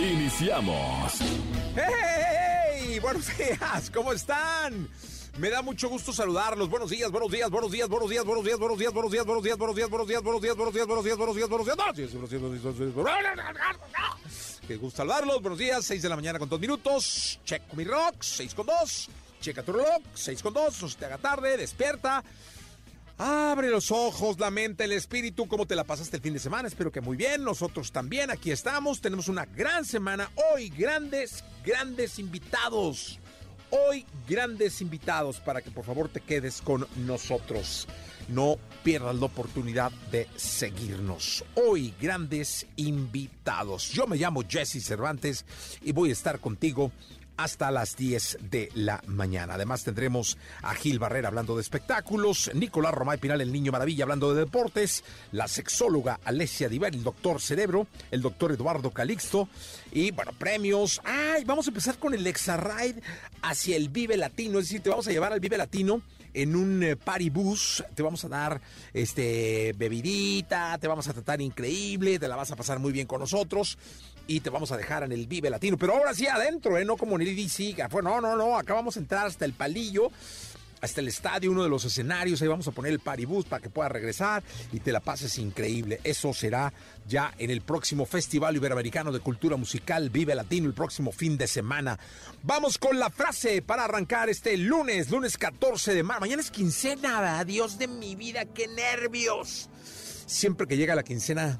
Iniciamos. ¡Hey! Buenos días, ¿cómo están? Me da mucho gusto saludarlos. Buenos días, buenos días, buenos días, buenos días, buenos días, buenos días, buenos días, buenos días, buenos días, buenos días, buenos días, buenos días, buenos días, buenos días, buenos días, buenos días, buenos días. Qué gusto saludarlos. Buenos días, 6 de la mañana con 2 minutos. Check mi rock, 6 con 2. Checa tu reloj, 6 con 2. No se te haga tarde, despierta. Abre los ojos, la mente, el espíritu. ¿Cómo te la pasaste el fin de semana? Espero que muy bien. Nosotros también. Aquí estamos. Tenemos una gran semana. Hoy grandes, grandes invitados. Hoy grandes invitados para que por favor te quedes con nosotros. No pierdas la oportunidad de seguirnos. Hoy grandes invitados. Yo me llamo Jesse Cervantes y voy a estar contigo hasta las 10 de la mañana. Además tendremos a Gil Barrera hablando de espectáculos, Nicolás Romay Pinal, el niño maravilla, hablando de deportes, la sexóloga Alessia Diver, el doctor Cerebro, el doctor Eduardo Calixto y, bueno, premios. Ay, vamos a empezar con el Exarride hacia el Vive Latino, es decir, te vamos a llevar al Vive Latino en un eh, party bus, te vamos a dar este bebidita, te vamos a tratar increíble, te la vas a pasar muy bien con nosotros y te vamos a dejar en el Vive Latino. Pero ahora sí adentro, ¿eh? No como en el. No, no, no. Acá vamos a entrar hasta el palillo, hasta el estadio, uno de los escenarios. Ahí vamos a poner el paribus para que puedas regresar y te la pases increíble. Eso será ya en el próximo Festival Iberoamericano de Cultura Musical Vive Latino, el próximo fin de semana. Vamos con la frase para arrancar este lunes, lunes 14 de marzo. Mañana es quincena, Dios de mi vida, qué nervios. Siempre que llega la quincena,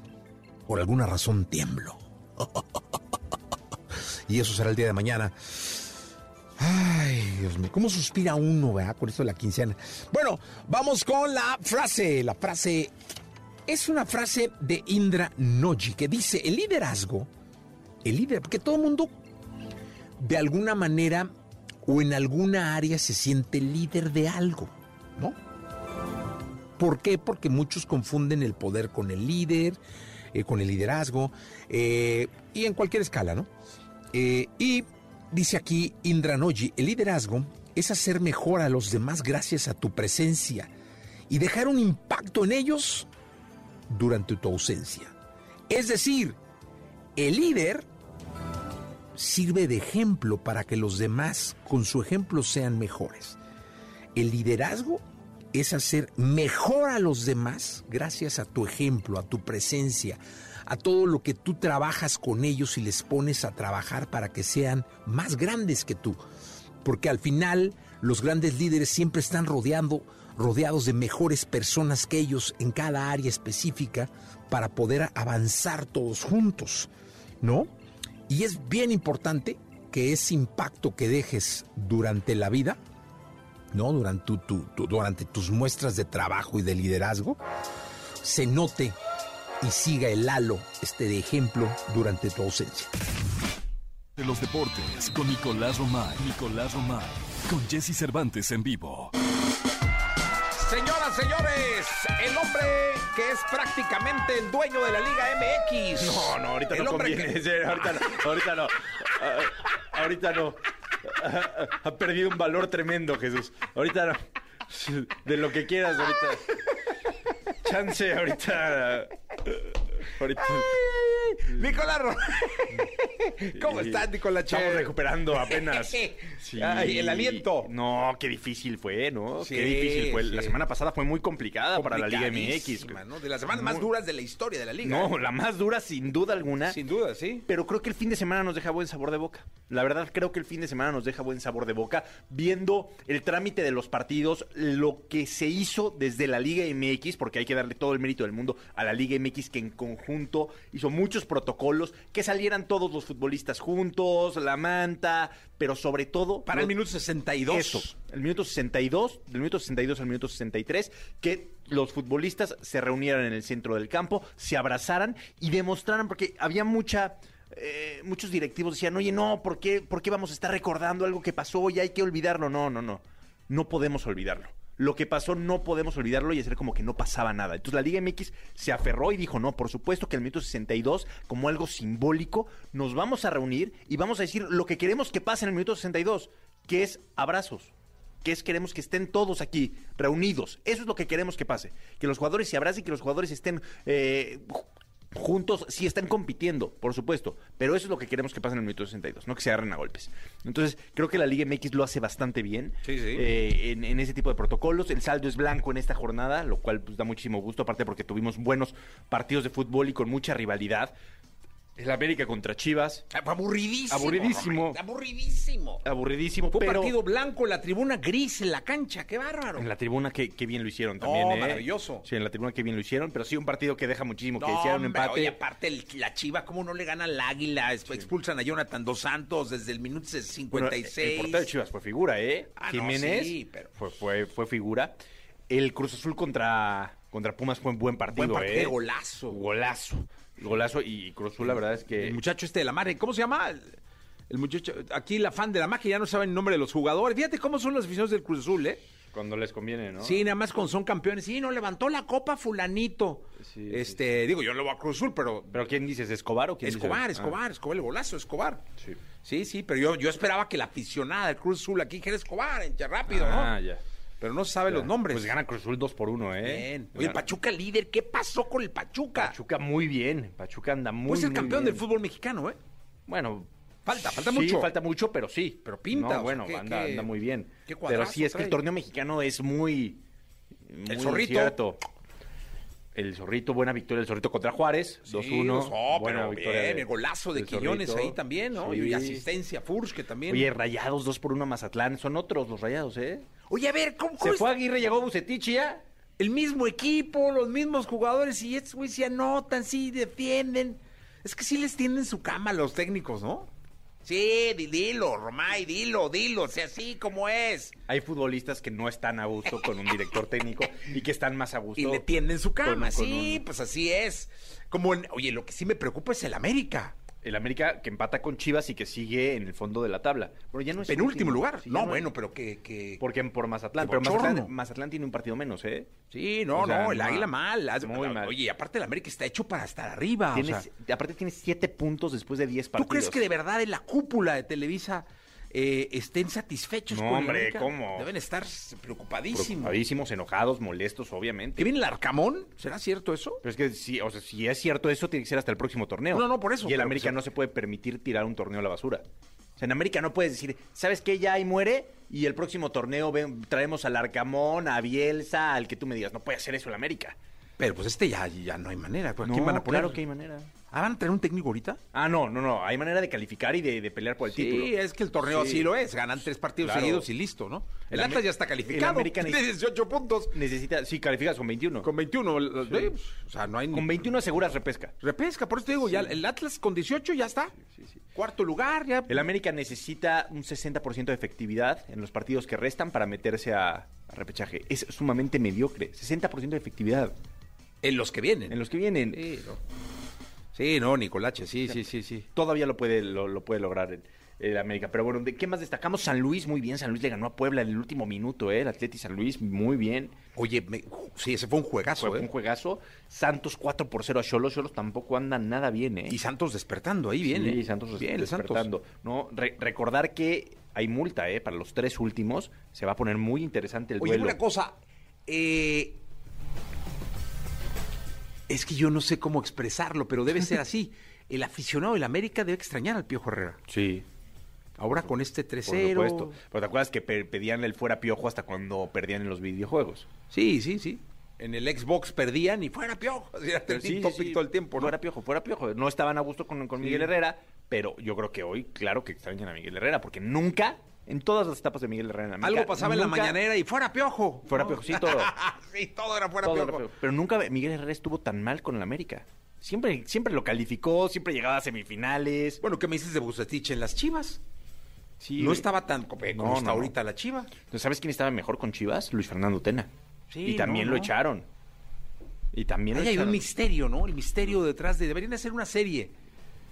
por alguna razón tiemblo y eso será el día de mañana. Ay, Dios mío, ¿cómo suspira uno. Con esto de la quincena. Bueno, vamos con la frase. La frase es una frase de Indra Noji que dice, el liderazgo, el líder, porque todo el mundo de alguna manera o en alguna área se siente líder de algo, ¿no? ¿Por qué? Porque muchos confunden el poder con el líder, eh, con el liderazgo, eh, y en cualquier escala, ¿no? Eh, y dice aquí Indra Noji, el liderazgo es hacer mejor a los demás gracias a tu presencia y dejar un impacto en ellos durante tu ausencia. Es decir, el líder sirve de ejemplo para que los demás con su ejemplo sean mejores. El liderazgo es hacer mejor a los demás gracias a tu ejemplo, a tu presencia, a todo lo que tú trabajas con ellos y les pones a trabajar para que sean más grandes que tú. Porque al final los grandes líderes siempre están rodeando, rodeados de mejores personas que ellos en cada área específica para poder avanzar todos juntos, ¿no? Y es bien importante que ese impacto que dejes durante la vida, ¿no? Durante, durante tus muestras de trabajo y de liderazgo, se note y siga el halo este de ejemplo durante tu ausencia. De los deportes con Nicolás Romay. Nicolás Romay. Con Jesse Cervantes en vivo. Señoras, señores, el hombre que es prácticamente el dueño de la Liga MX. No, no, ahorita no conviene. ahorita no, ahorita no. Ah, ahorita no. Ha perdido un valor tremendo, Jesús. Ahorita. De lo que quieras, ahorita. Chance, ahorita. Ahorita. Nicolás ¿Cómo estás, Nicolás Estamos recuperando apenas. Sí. el aliento. No, qué difícil fue, ¿no? qué difícil fue. La semana pasada fue muy complicada para la Liga MX. ¿no? De las semanas más duras de la historia de la Liga. No, la más dura sin duda alguna. Sin duda, sí. Pero creo que el fin de semana nos deja buen sabor de boca. La verdad, creo que el fin de semana nos deja buen sabor de boca viendo el trámite de los partidos, lo que se hizo desde la Liga MX, porque hay que darle todo el mérito del mundo a la Liga MX que en conjunto hizo muchos protocolos protocolos, que salieran todos los futbolistas juntos, la manta, pero sobre todo... Para el minuto 62. Eso, el minuto 62, del minuto 62 al minuto 63, que los futbolistas se reunieran en el centro del campo, se abrazaran y demostraran, porque había mucha... eh, muchos directivos decían, oye, no, ¿por qué, ¿por qué vamos a estar recordando algo que pasó y hay que olvidarlo? No, no, no, no podemos olvidarlo. Lo que pasó no podemos olvidarlo y hacer como que no pasaba nada. Entonces la Liga MX se aferró y dijo, no, por supuesto que el minuto 62, como algo simbólico, nos vamos a reunir y vamos a decir lo que queremos que pase en el minuto 62, que es abrazos, que es queremos que estén todos aquí reunidos. Eso es lo que queremos que pase. Que los jugadores se abracen, que los jugadores estén eh, juntos, sí están compitiendo, por supuesto, pero eso es lo que queremos que pase en el minuto 62, no que se agarren a golpes. Entonces, creo que la Liga MX lo hace bastante bien Sí, sí. eh, en, en ese tipo de protocolos. El saldo es blanco en esta jornada, lo cual pues, da muchísimo gusto, aparte porque tuvimos buenos partidos de fútbol y con mucha rivalidad. El América contra Chivas, Aburridísimo. Aburridísimo. Aburridísimo. aburridísimo, Fue un pero partido blanco, la tribuna gris en la cancha. Qué bárbaro. en la tribuna qué, qué bien lo hicieron también. ¿eh? maravilloso. Sí, en la tribuna qué bien lo hicieron, pero sí un partido que deja muchísimo, que No, hicieron un empate. oye, aparte el- la Chiva, ¿cómo no le gana al Águila? Es- Expulsan a Jonathan Dos Santos desde el minuto Bueno, 56. el portero de Chivas fue figura, ¿eh? Ah, no, Jiménez sí, pero- fue, fue, fue figura. El Cruz Azul contra, contra Pumas fue un buen partido, Buen partido, ¿eh? golazo. Golazo. Golazo y Cruz Azul, la verdad es que... El muchacho este de la madre, ¿cómo se llama? El, muchacho, aquí la fan de la magia ya no sabe el nombre de los jugadores. Fíjate cómo son los aficionados del Cruz Azul, ¿eh? Cuando les conviene, ¿no? Sí, nada más cuando son campeones. Sí, no, levantó la copa fulanito. Sí, este, digo, yo lo voy a Cruz Azul, pero... ¿Pero quién dices? ¿Escobar o quién Escobar, dices? Escobar, Escobar, el golazo, Escobar. Ah, sí. Sí, sí, pero yo, yo esperaba que la aficionada del Cruz Azul aquí dijera Escobar, rápido, Ah, ¿no? ya. Pero no se sabe los nombres. Pues gana Cruz Azul 2 por 1, ¿eh? Bien. Oye, el Pachuca líder, ¿qué pasó con el Pachuca? Pachuca muy bien. Pachuca anda muy, pues el muy campeón bien. del fútbol mexicano, ¿eh? Bueno, Falta, falta sí, mucho. falta mucho, pero sí. Pero pinta, o No, sea, bueno, ¿qué- anda, qué- anda muy bien. qué pero sí es que el torneo mexicano es muy. muy zorrito. cierto. El zorrito, buena victoria. El zorrito contra Juárez, 2-1. Sí, dos- oh, buena pero victoria bien, de- el golazo de del Quiñones Zorrito. ahí también, ¿no? Sí. Y asistencia Furch, que también. Oye, rayados 2 por 1 a Mazatlán. Son otros los rayados, ¿eh? Oye, a ver, ¿cómo, cómo Se fue Aguirre, llegó Bucetich ya. el mismo equipo, los mismos jugadores, y estos güey se anotan, sí, defienden. Es que sí les tienden su cama a los técnicos, ¿no? Sí, di- dilo, Romay, dilo, dilo, sea así como es. Hay futbolistas que no están a gusto con un director técnico y que están más a gusto. Y le tienden su cama, con- con sí, un- pues así es. Como en- oye, lo que sí me preocupa es el América. El América que empata con Chivas y que sigue en el fondo de la tabla. Bueno, ya no es Penúltimo último. lugar. Sí, no, bueno, pero que... que... Porque por Mazatlán. Pero. Mazatlán, Mazatlán tiene un partido menos, ¿eh? Sí, no, O sea, no, el no, águila mal. muy mal. Oye, aparte el América está hecho para estar arriba. o Tienes- sea, aparte tienes siete puntos después de 10 ¿Tú partidos. crees que de verdad en la cúpula de Televisa eh, estén satisfechos No, con hombre? ¿cómo? Deben estar preocupadísimos. Preocupadísimos, enojados, molestos, ¿Que obviamente. viene el Arcamón? ¿Será cierto eso? Pero es que si, o sea, si es cierto eso, tiene que ser hasta el próximo torneo. No, no, por eso, Y el América no se puede permitir tirar un torneo a la basura. O sea, en América no puedes decir, ¿sabes qué? Ya ahí muere y el próximo torneo ven- traemos al Arcamón, a Bielsa, al que tú me digas. No puede hacer eso el América. Pero pues este ya, ya no hay manera. ¿Por No, quién van a poner? Claro que hay manera. ¿Ah, van a tener un técnico ahorita? Ah, no, no, no. Hay manera de calificar y de, de pelear por el título. Sí, es que el torneo Sí. así lo es. Ganan tres partidos Claro. seguidos y listo, ¿no? El El Atlas ya está el calificado. América Tiene 18 puntos. Necesita, sí, calificas con 21. Con 21. los- eh, O sea, no hay. Con 21 aseguras repesca. Repesca, por eso te digo, ya el Atlas con 18 ya está. Cuarto lugar, ya. El América necesita un 60% de efectividad en los partidos que restan para meterse a, a repechaje. Es sumamente mediocre. 60% de efectividad En los que vienen. en los que vienen. Sí, no. Sí, no, Nicolache, sí, sí, sí, sí. Todavía lo puede, lo, lo puede lograr el, el América. Pero bueno, ¿de qué más destacamos? San Luis, muy bien. San Luis le ganó a Puebla en el último minuto, ¿eh? El Atleti San Luis, muy bien. Oye, me- sí, ese fue un juegazo, Fue ¿eh? un juegazo. Santos 4 por 0 a Cholos. Cholos tampoco andan nada bien, ¿eh? Y Santos despertando, ahí viene. Sí, Santos bien, el Santos. despertando. No, Re- recordar que hay multa, ¿eh? Para los tres últimos. Se va a poner muy interesante el Oye, duelo. una cosa, eh, es que yo no sé cómo expresarlo, pero debe ser así. El aficionado del América debe extrañar al Piojo Herrera. Sí, Ahora con este por 3-0. supuesto. Pero te acuerdas que pe- pedían el fuera piojo hasta cuando perdían en los videojuegos. Sí, sí, sí. En el Xbox perdían y fuera Piojo. Era Pero trending topic todo el tiempo, ¿no? Fuera piojo, fuera piojo. No estaban a gusto con, con Sí. Miguel Herrera, pero yo creo que hoy, claro que extrañan a Miguel Herrera, porque nunca, en todas las etapas de Miguel Herrera en América, Algo pasaba en la nunca- mañanera y fuera Piojo. Fuera. Piojo, sí, todo. sí, todo era fuera todo era Piojo. Pero nunca Miguel Herrera estuvo tan mal con el América. Siempre, siempre lo calificó, siempre llegaba a semifinales. Bueno, ¿qué me dices de Bucetich en las Chivas? Sí, no estaba tan como No, como está no, ahorita la Chiva. ¿Tú ¿Sabes quién estaba mejor con Chivas? Luis Fernando Tena. Sí, y también no, lo echaron. Y también lo hay un misterio, ¿no? El misterio detrás de... Deberían hacer una serie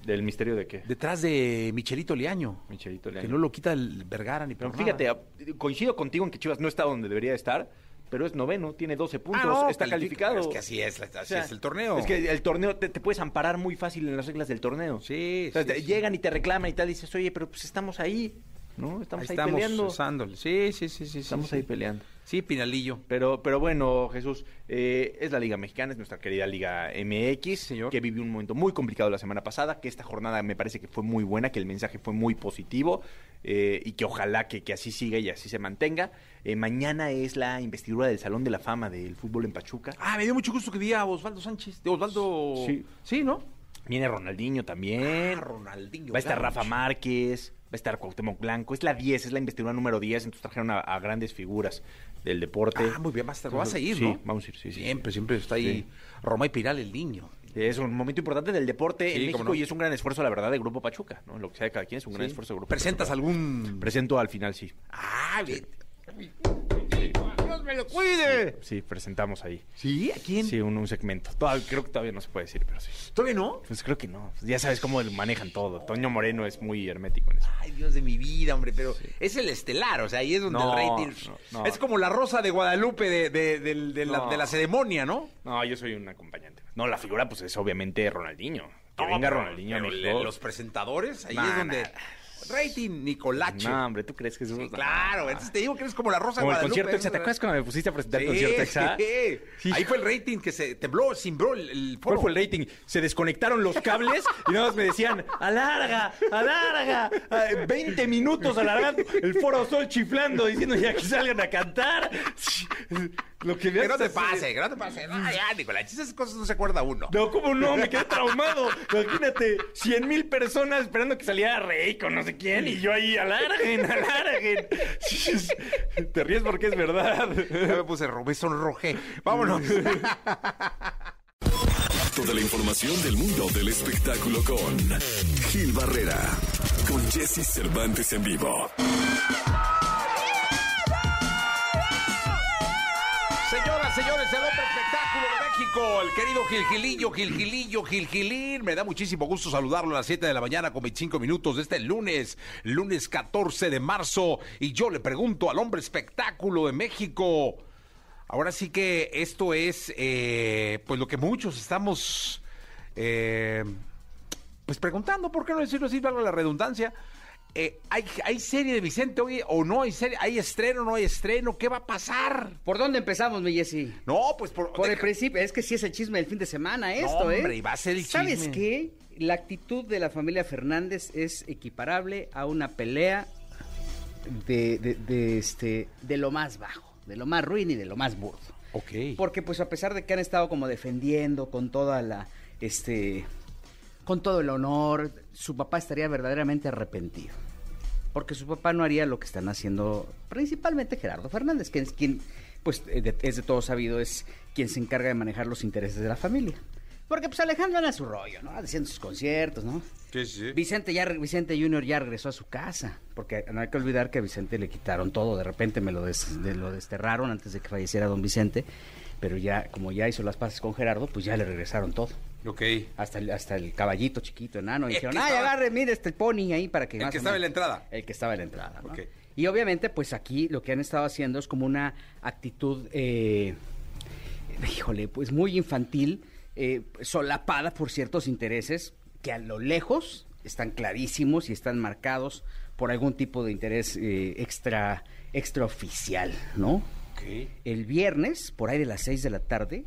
¿Del misterio de qué? detrás de Michelito Liaño. Michelito Que Leaño. no lo quita el Vergara ni Pero fíjate, coincido contigo en que Chivas no está donde debería estar, pero es noveno, tiene 12 puntos, Ah, no, está califica. calificado. Es que así es, así O sea, es el torneo. Es que el torneo te, te puedes amparar muy fácil en las reglas del torneo. Sí, O sea, sí, te- sí. llegan y te reclaman y tal, dices, oye, pero pues estamos ahí, ¿no? Estamos Ahí ahí, estamos peleando. usándole. Sí, sí, sí, sí. Estamos sí, ahí sí. peleando. Sí, Pinalillo. Pero, pero bueno, Jesús, eh, es la Liga Mexicana, es nuestra querida Liga MX, Señor. que vivió un momento muy complicado la semana pasada, que esta jornada me parece que fue muy buena, que el mensaje fue muy positivo eh, y que ojalá que, que así siga y así se mantenga. Eh, mañana es la investidura del Salón de la Fama del fútbol en Pachuca. Ah, me dio mucho gusto que vi a Osvaldo Sánchez. De Osvaldo... Sí. Sí, ¿no? Viene Ronaldinho también. Ah, Ronaldinho. Va a estar. Rafa Márquez, va a estar Cuauhtémoc Blanco. Es la 10, es la investidura número 10, entonces trajeron a, a grandes figuras del deporte. Ah, muy bien, vas a, vas a ir, Sí, ¿no? vamos a ir, sí, sí. Siempre, siempre está ahí Sí. Roma y Piral, el niño. Es un momento importante del deporte Sí, en México no. y es un gran esfuerzo, la verdad, de Grupo Pachuca, ¿no? Lo que sea de cada quien es un gran Sí. esfuerzo de Grupo ¿Presentas Pachuca. algún...? Presento al final, sí. Ah, bien. Dios me lo cuide. Sí, presentamos ahí. ¿Sí? ¿A quién? Sí, un, un segmento. Todavía- creo que todavía no se puede decir, pero sí. ¿Todavía no? Pues creo que no. Ya sabes cómo manejan todo. Toño Moreno es muy hermético en eso. Ay, Dios de mi vida, hombre, pero es el estelar, o sea, ahí es donde No, el rating... no, no. Es como la rosa de Guadalupe de, de- de- de la, No. de la ceremonia, ¿no? No, yo soy un acompañante. No, la figura, pues es obviamente Ronaldinho. Que No, venga pero- Ronaldinho a pero México. Los presentadores, ahí Nah, es donde... nah. Rating Nicolache. No, hombre, ¿tú crees que es Sí, claro, entonces te digo que eres como la rosa de Como el Guadalupe. concierto ¿eh? Exa. ¿Te acuerdas cuando me pusiste a presentar el Sí, concierto Exa? sí. Sí. Ahí fue el rating que se tembló, cimbró el, el foro. ¿Cuál fue el rating? Se desconectaron los cables y nada más me decían, alarga, alarga, ah, 20 minutos alargando, el foro sol chiflando, diciendo ya que salgan a cantar. Lo que me Que no te pase, que no te pase. No, ya, Nicolache, esas cosas no se acuerda uno. No, ¿cómo no? Me quedé traumado. Imagínate, 100 mil personas esperando que saliera Rey con no sé quién y yo ahí, alarguen, alarguen. Te ríes porque es verdad. Ya me puse, me sonrojé. Vámonos. Toda la información del mundo del espectáculo con Gil Barrera, con Jesse Cervantes en vivo. El querido Gilgilillo, Gilgilillo, Gilgilín. Me da muchísimo gusto saludarlo a las 7 de la mañana con 25 minutos de este lunes, lunes 14 de marzo. Y yo le pregunto al hombre espectáculo de México. Ahora sí que esto es, eh, pues lo que muchos estamos, eh, pues preguntando, ¿por qué no decirlo así, la redundancia? Eh, ¿hay, ¿Hay serie de Vicente hoy o no hay serie? ¿Hay estreno o no hay estreno? ¿Qué va a pasar? ¿Por dónde empezamos, mi Jessy? No, pues por, Por el principio, es que sí es el chisme del fin de semana esto, No, ¿eh? hombre, y va a ser el ¿Sabes chisme. qué? La actitud de la familia Fernández es equiparable a una pelea de, de- de, este, de lo más bajo, de lo más ruin y de lo más burdo. Ok. Porque pues a pesar de que han estado como defendiendo con toda la, este, con todo el honor, su papá estaría verdaderamente arrepentido. Porque su papá no haría lo que están haciendo principalmente Gerardo Fernández, que es quien, pues eh, de- es de todo sabido, es quien se encarga de manejar los intereses de la familia. Porque pues Alejandro anda a su rollo, ¿no? Haciendo sus conciertos, ¿no? Sí, sí. Vicente ya Vicente Junior ya regresó a su casa, porque no hay que olvidar que a Vicente le quitaron todo, de repente me lo des- de- lo desterraron antes de que falleciera don Vicente, pero ya como ya hizo las paces con Gerardo, pues ya le regresaron todo. Ok. Hasta el, hasta el caballito chiquito enano. Y dijeron, ay, estaba- agarre, mire este pony ahí para que... El más que estaba en la entrada. El que estaba en la entrada, ¿no? Y obviamente, pues aquí lo que han estado haciendo es como una actitud, eh, híjole, pues muy infantil, eh, solapada por ciertos intereses que a lo lejos están clarísimos y están marcados por algún tipo de interés eh, extra, extraoficial, ¿no? Ok. el viernes, por ahí de las 6 de la tarde,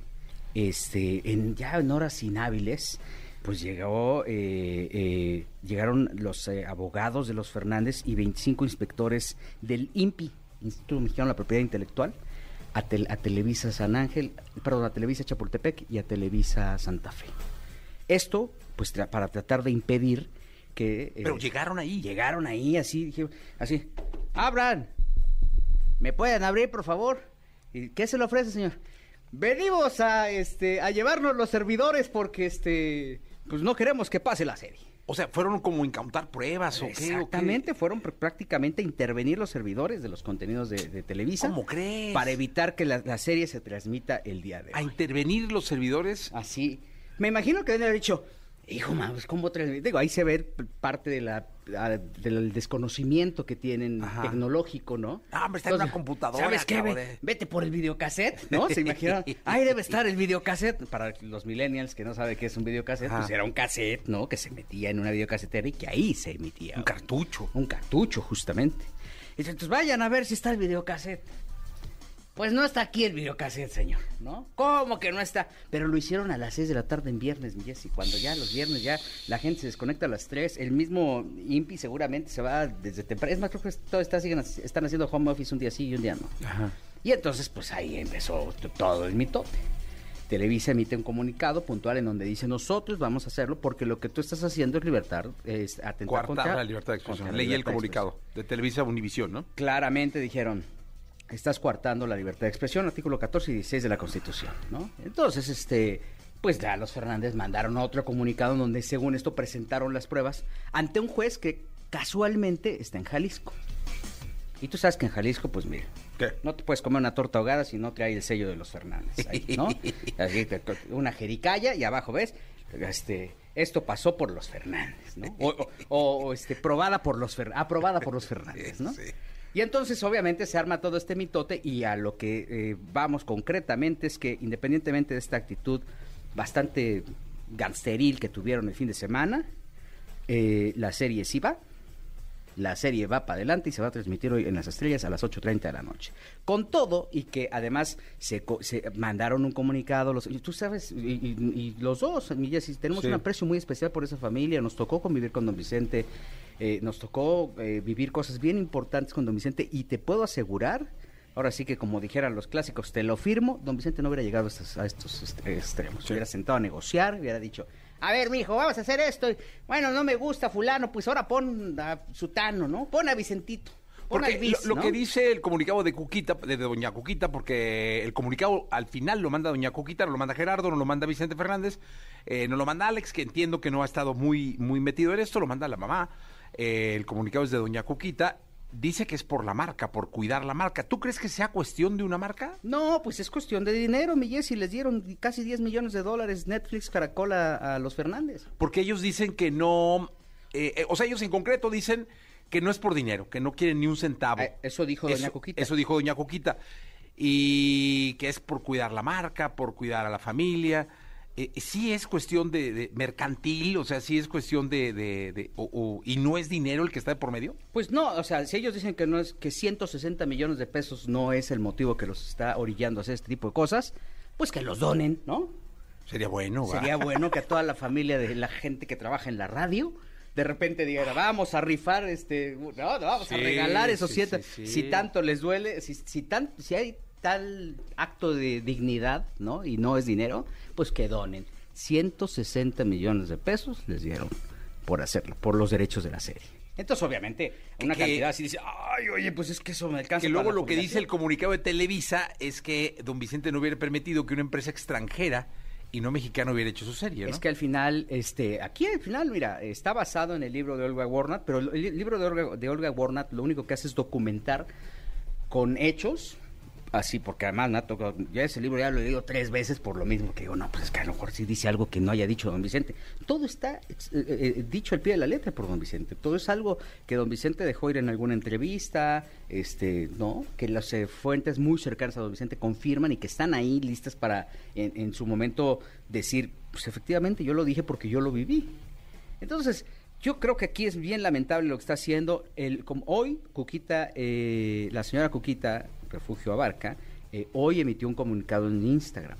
este, en, ya en horas inhábiles, pues llegó, eh, eh, llegaron los eh, abogados de los Fernández y 25 inspectores del INPI, Instituto Mexicano de la Propiedad Intelectual, a, Tel- a Televisa San Ángel, perdón, a Televisa Chapultepec y a Televisa Santa Fe. Esto, pues tra- para tratar de impedir que... Pero llegaron ahí. Llegaron ahí, así, dije, así, abran, ¿Me pueden abrir, por favor? ¿Y ¿Qué se le ofrece, señor? Venimos a, este, a llevarnos los servidores porque, este, pues no queremos que pase la serie. O sea, fueron como incautar pruebas o qué. Exactamente, fueron pr- prácticamente a intervenir los servidores de los contenidos de, de Televisa. ¿Cómo crees? Para evitar que la, la serie se transmita el día de A hoy. intervenir los servidores. Así. Me imagino que deben haber dicho, hijo, man, pues, ¿cómo transmitir? Digo, ahí se ve parte de la, a- del desconocimiento que tienen Ajá. tecnológico, ¿no? Ah, hombre, está en una computadora, ¿Sabes qué? Ve- vete por el videocassette, ¿no? Se imaginan, ahí debe estar el videocassette. Para los millennials que no saben qué es un videocassette, Ajá. pues era un cassette, ¿no? Que se metía en una videocasetera y que ahí se emitía. Un cartucho. Un cartucho, justamente. Entonces vayan a ver si está el videocassette. Pues no está aquí el videocassette, señor, ¿no? ¿Cómo que no está? Pero lo hicieron a las 6 de la tarde en viernes, mi Jessy. Cuando ya los viernes ya la gente se desconecta a las 3, el mismo INPI seguramente se va desde temprano. Es más, creo que todo está, siguen, están haciendo home office un día sí y un día no. Ajá. Y entonces, pues ahí empezó todo el mitote. Televisa emite un comunicado puntual en donde dice nosotros vamos a hacerlo porque lo que tú estás haciendo es libertad, es atentar contra la libertad de expresión. Leí el comunicado de Televisa Univisión, ¿no? claramente dijeron, estás coartando la libertad de expresión, artículo 14 y 16 de la Constitución, ¿no? Entonces, este, pues ya los Fernández mandaron otro comunicado en donde según esto presentaron las pruebas ante un juez que casualmente está en Jalisco. Y tú sabes que en Jalisco, pues mira, ¿Qué? no te puedes comer una torta ahogada si no trae el sello de los Fernández, ahí, ¿no? Así una jericaya y abajo, ¿ves? Este, esto pasó por los Fernández, ¿no? O, o- o, este, probada por los Fer- aprobada por los Fernández, ¿no? Sí. Y entonces obviamente se arma todo este mitote y a lo que eh, vamos concretamente es que independientemente de esta actitud bastante gangsteril que tuvieron el fin de semana, eh, la serie sí va, la serie va para adelante y se va a transmitir hoy en las estrellas a las 8.30 de la noche. Con todo y que además se, se mandaron un comunicado, los, y tú sabes, y, y- y los dos, tenemos Sí. un aprecio muy especial por esa familia, nos tocó convivir con don Vicente, eh, nos tocó eh, vivir cosas bien importantes con don Vicente y te puedo asegurar, ahora sí que como dijeran los clásicos, te lo firmo, don Vicente no hubiera llegado a estos, a estos est- extremos, Sí. hubiera sentado a negociar, hubiera dicho... A ver, mijo, vamos a hacer esto. Bueno, no me gusta fulano, pues ahora pon a Sutano, ¿no? Pon a Vicentito. Pon Porque lo, lo ¿no? que dice el comunicado de Cuquita, de Doña Cuquita, porque el comunicado al final lo manda Doña Cuquita, no lo manda Gerardo, no lo manda Vicente Fernández, eh, no lo manda Alex, que entiendo que no ha estado muy, muy metido en esto, lo manda la mamá. Eh, el comunicado es de Doña Cuquita. Dice que es por la marca, por cuidar la marca. ¿Tú crees que sea cuestión de una marca? No, pues es cuestión de dinero, mi Jessy. Les dieron casi 10 millones de dólares Netflix Caracol a, a los Fernández. Porque ellos dicen que no. eh, eh, o sea, ellos en concreto dicen que no es por dinero, que no quieren ni un centavo. Ah, eso dijo doña Cuquita. Eso dijo Doña Cuquita. Y que es por cuidar la marca, por cuidar a la familia. Eh, sí es cuestión de, de mercantil, o sea, sí es cuestión de... de- de- o- o- y no es dinero el que está de por medio. Pues no, o sea, si ellos dicen que no es que 160 millones de pesos no es el motivo que los está orillando a hacer este tipo de cosas, pues que los donen, ¿no? Sería bueno, ¿va? Sería bueno que a toda la familia de la gente que trabaja en la radio de repente dijera, vamos a rifar, este, no, no, vamos a regalar esos sí, siete. sí, sí. Si tanto les duele, si, si, tan, si hay tal acto de dignidad, ¿no? Y no es dinero, pues que donen. 160 millones de pesos les dieron por hacerlo, por los derechos de la serie. Entonces, obviamente, una Que- cantidad así dice, ay, oye, pues es que eso me alcanza. Que luego lo que dice el jubilación". comunicado de Televisa es que don Vicente no hubiera permitido que una empresa extranjera y no mexicana hubiera hecho su serie, ¿no? Es que al final, este, aquí al final, mira, está basado en el libro de Olga Warnat, pero el li- libro de Olga, de Olga Warnat lo único que hace es documentar con hechos, así, porque además me ha tocado- ya ese libro ya lo he leído tres veces por lo mismo que digo, no, pues es que a lo mejor sí dice algo que no haya dicho don Vicente. Todo está ex- eh, eh, dicho al pie de la letra por don Vicente. Todo es algo que don Vicente dejó ir en alguna entrevista, este, ¿no? Que las eh, fuentes muy cercanas a don Vicente confirman y que están ahí listas para en, en su momento decir, pues efectivamente yo lo dije porque yo lo viví. Entonces, yo creo que aquí es bien lamentable lo que está haciendo. El, como hoy, Cuquita, eh, la señora Cuquita, Refugio Abarca, eh, hoy emitió un comunicado en Instagram.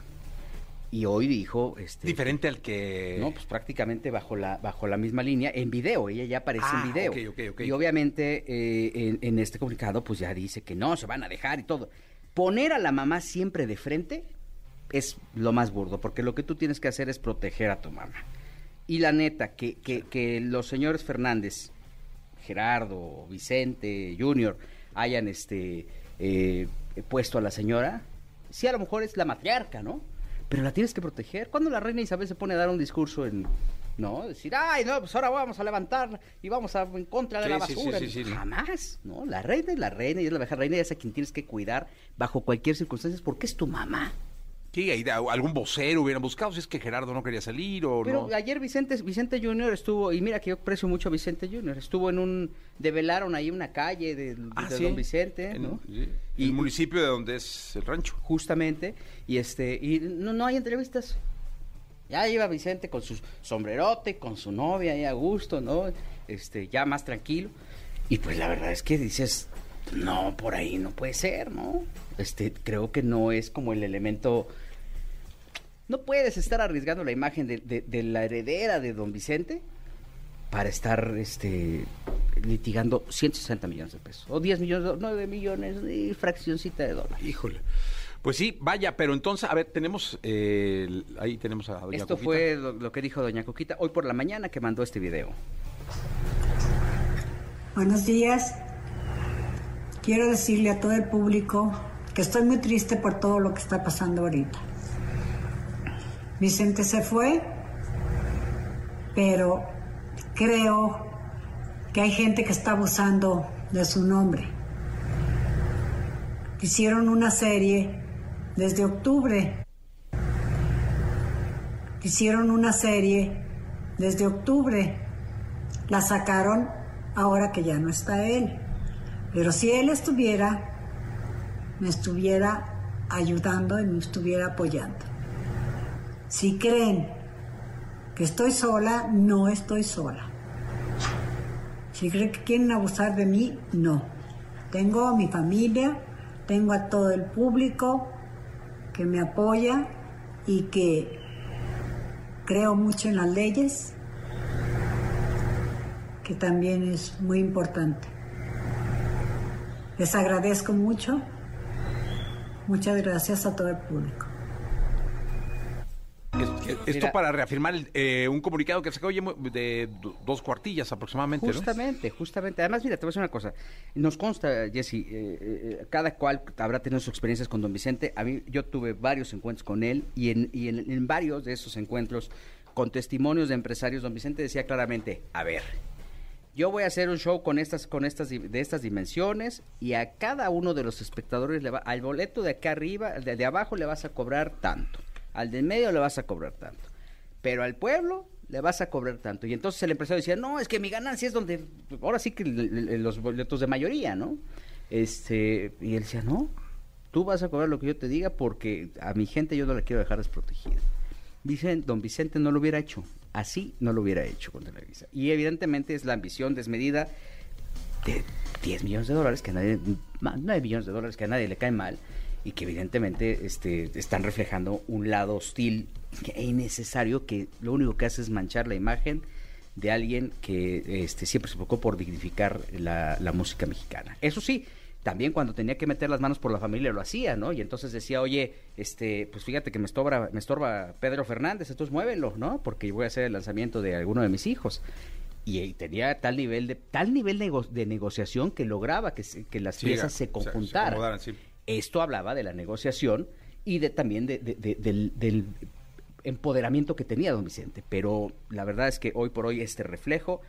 Y hoy dijo, este, Diferente al que... no, pues prácticamente bajo la, bajo la misma línea, en video, ella ya aparece Ah, en video. ok, ok. Y obviamente eh, en, en este comunicado pues ya dice que no, se van a dejar y todo. Poner a la mamá siempre de frente es lo más burdo, porque lo que tú tienes que hacer es proteger a tu mamá. Y la neta, que, que, que los señores Fernández, Gerardo, Vicente, Junior, hayan este eh, puesto a la señora, sí a lo mejor es la matriarca, ¿no? Pero la tienes que proteger. Cuando la reina Isabel se pone a dar un discurso en, ¿no? Decir, ay, no, pues ahora vamos a levantar y vamos a en contra de Sí, la basura. sí, sí, sí. Jamás, ¿no? La reina es la reina y es la vieja reina y es a quien tienes que cuidar bajo cualquier circunstancia porque es tu mamá. Sí, ahí algún vocero hubieran buscado si es que Gerardo no quería salir o Pero no. ayer Vicente, Vicente Junior estuvo, y mira que yo aprecio mucho a Vicente Junior, estuvo en un, develaron ahí una calle de, de Ah, de sí. Don Vicente, En- ¿no? sí, Y- el municipio de donde es el rancho. Justamente, y este, y no, no hay entrevistas. Ya iba Vicente con su sombrerote, con su novia ahí a gusto, ¿no? Este, ya más tranquilo. Y pues la verdad es que dices, no, por ahí no puede ser, ¿no? Este, creo que no es como el elemento. No puedes estar arriesgando la imagen de, de- de la heredera de don Vicente para estar este litigando 160 millones de pesos. O 10 millones, de- 9 millones y fraccioncita de dólar. Híjole. Pues sí, vaya, pero entonces, a ver, tenemos, eh, ahí tenemos a doña Esto Coquita. fue lo, lo que dijo doña Coquita hoy por la mañana que mandó este video. Buenos días. Quiero decirle a todo el público que estoy muy triste por todo lo que está pasando ahorita. Vicente se fue, pero creo que hay gente que está abusando de su nombre. Hicieron una serie desde octubre. Hicieron una serie desde octubre. La sacaron ahora que ya no está él. Pero si él estuviera, me estuviera ayudando y me estuviera apoyando. Si creen que estoy sola, no estoy sola. Si creen que quieren abusar de mí, no. Tengo a mi familia, tengo a todo el público que me apoya y que creo mucho en las leyes, que también es muy importante. Les agradezco mucho. Muchas gracias a todo el público. Es- Esto Mira. para reafirmar el, eh, un comunicado que sacó de do- dos cuartillas aproximadamente, ¿no? Justamente, justamente. Además, mira, te voy a decir una cosa. Nos consta, Jesse, eh, eh, cada cual habrá tenido sus experiencias con don Vicente. A mí, yo tuve varios encuentros con él y en, y en, en varios de esos encuentros, con testimonios de empresarios, don Vicente decía claramente, a ver, yo voy a hacer un show con estas, con estas, de estas dimensiones y a cada uno de los espectadores le va, al boleto de acá arriba, de, de abajo le vas a cobrar tanto, al de en medio le vas a cobrar tanto, pero al pueblo le vas a cobrar tanto. Y entonces el empresario decía, no, es que mi ganancia es donde, ahora sí que los boletos de mayoría, ¿no? Este, y él decía, no, tú vas a cobrar lo que yo te diga porque a mi gente yo no la quiero dejar desprotegida. Vicente, don Vicente no lo hubiera hecho, así no lo hubiera hecho con Televisa. Y evidentemente es la ambición desmedida de 10 millones de dólares, que a nadie, ma- 9 millones de dólares que a nadie le cae mal, y que evidentemente este, están reflejando un lado hostil e innecesario que lo único que hace es manchar la imagen de alguien que este, siempre se preocupó por dignificar la, la música mexicana. Eso sí, también cuando tenía que meter las manos por la familia lo hacía, ¿no? Y entonces decía, oye, este, pues fíjate que me estorba, me estorba Pedro Fernández, entonces muévelo, ¿no? Porque voy a hacer el lanzamiento de alguno de mis hijos. Y, tenía tal nivel de tal nivel nego- de negociación que lograba que, se- que las Sí, piezas se sea, se conjuntaran. Esto hablaba de la negociación y de también de- de- de- del, empoderamiento que tenía don Vicente. Pero la verdad es que hoy por hoy este reflejo,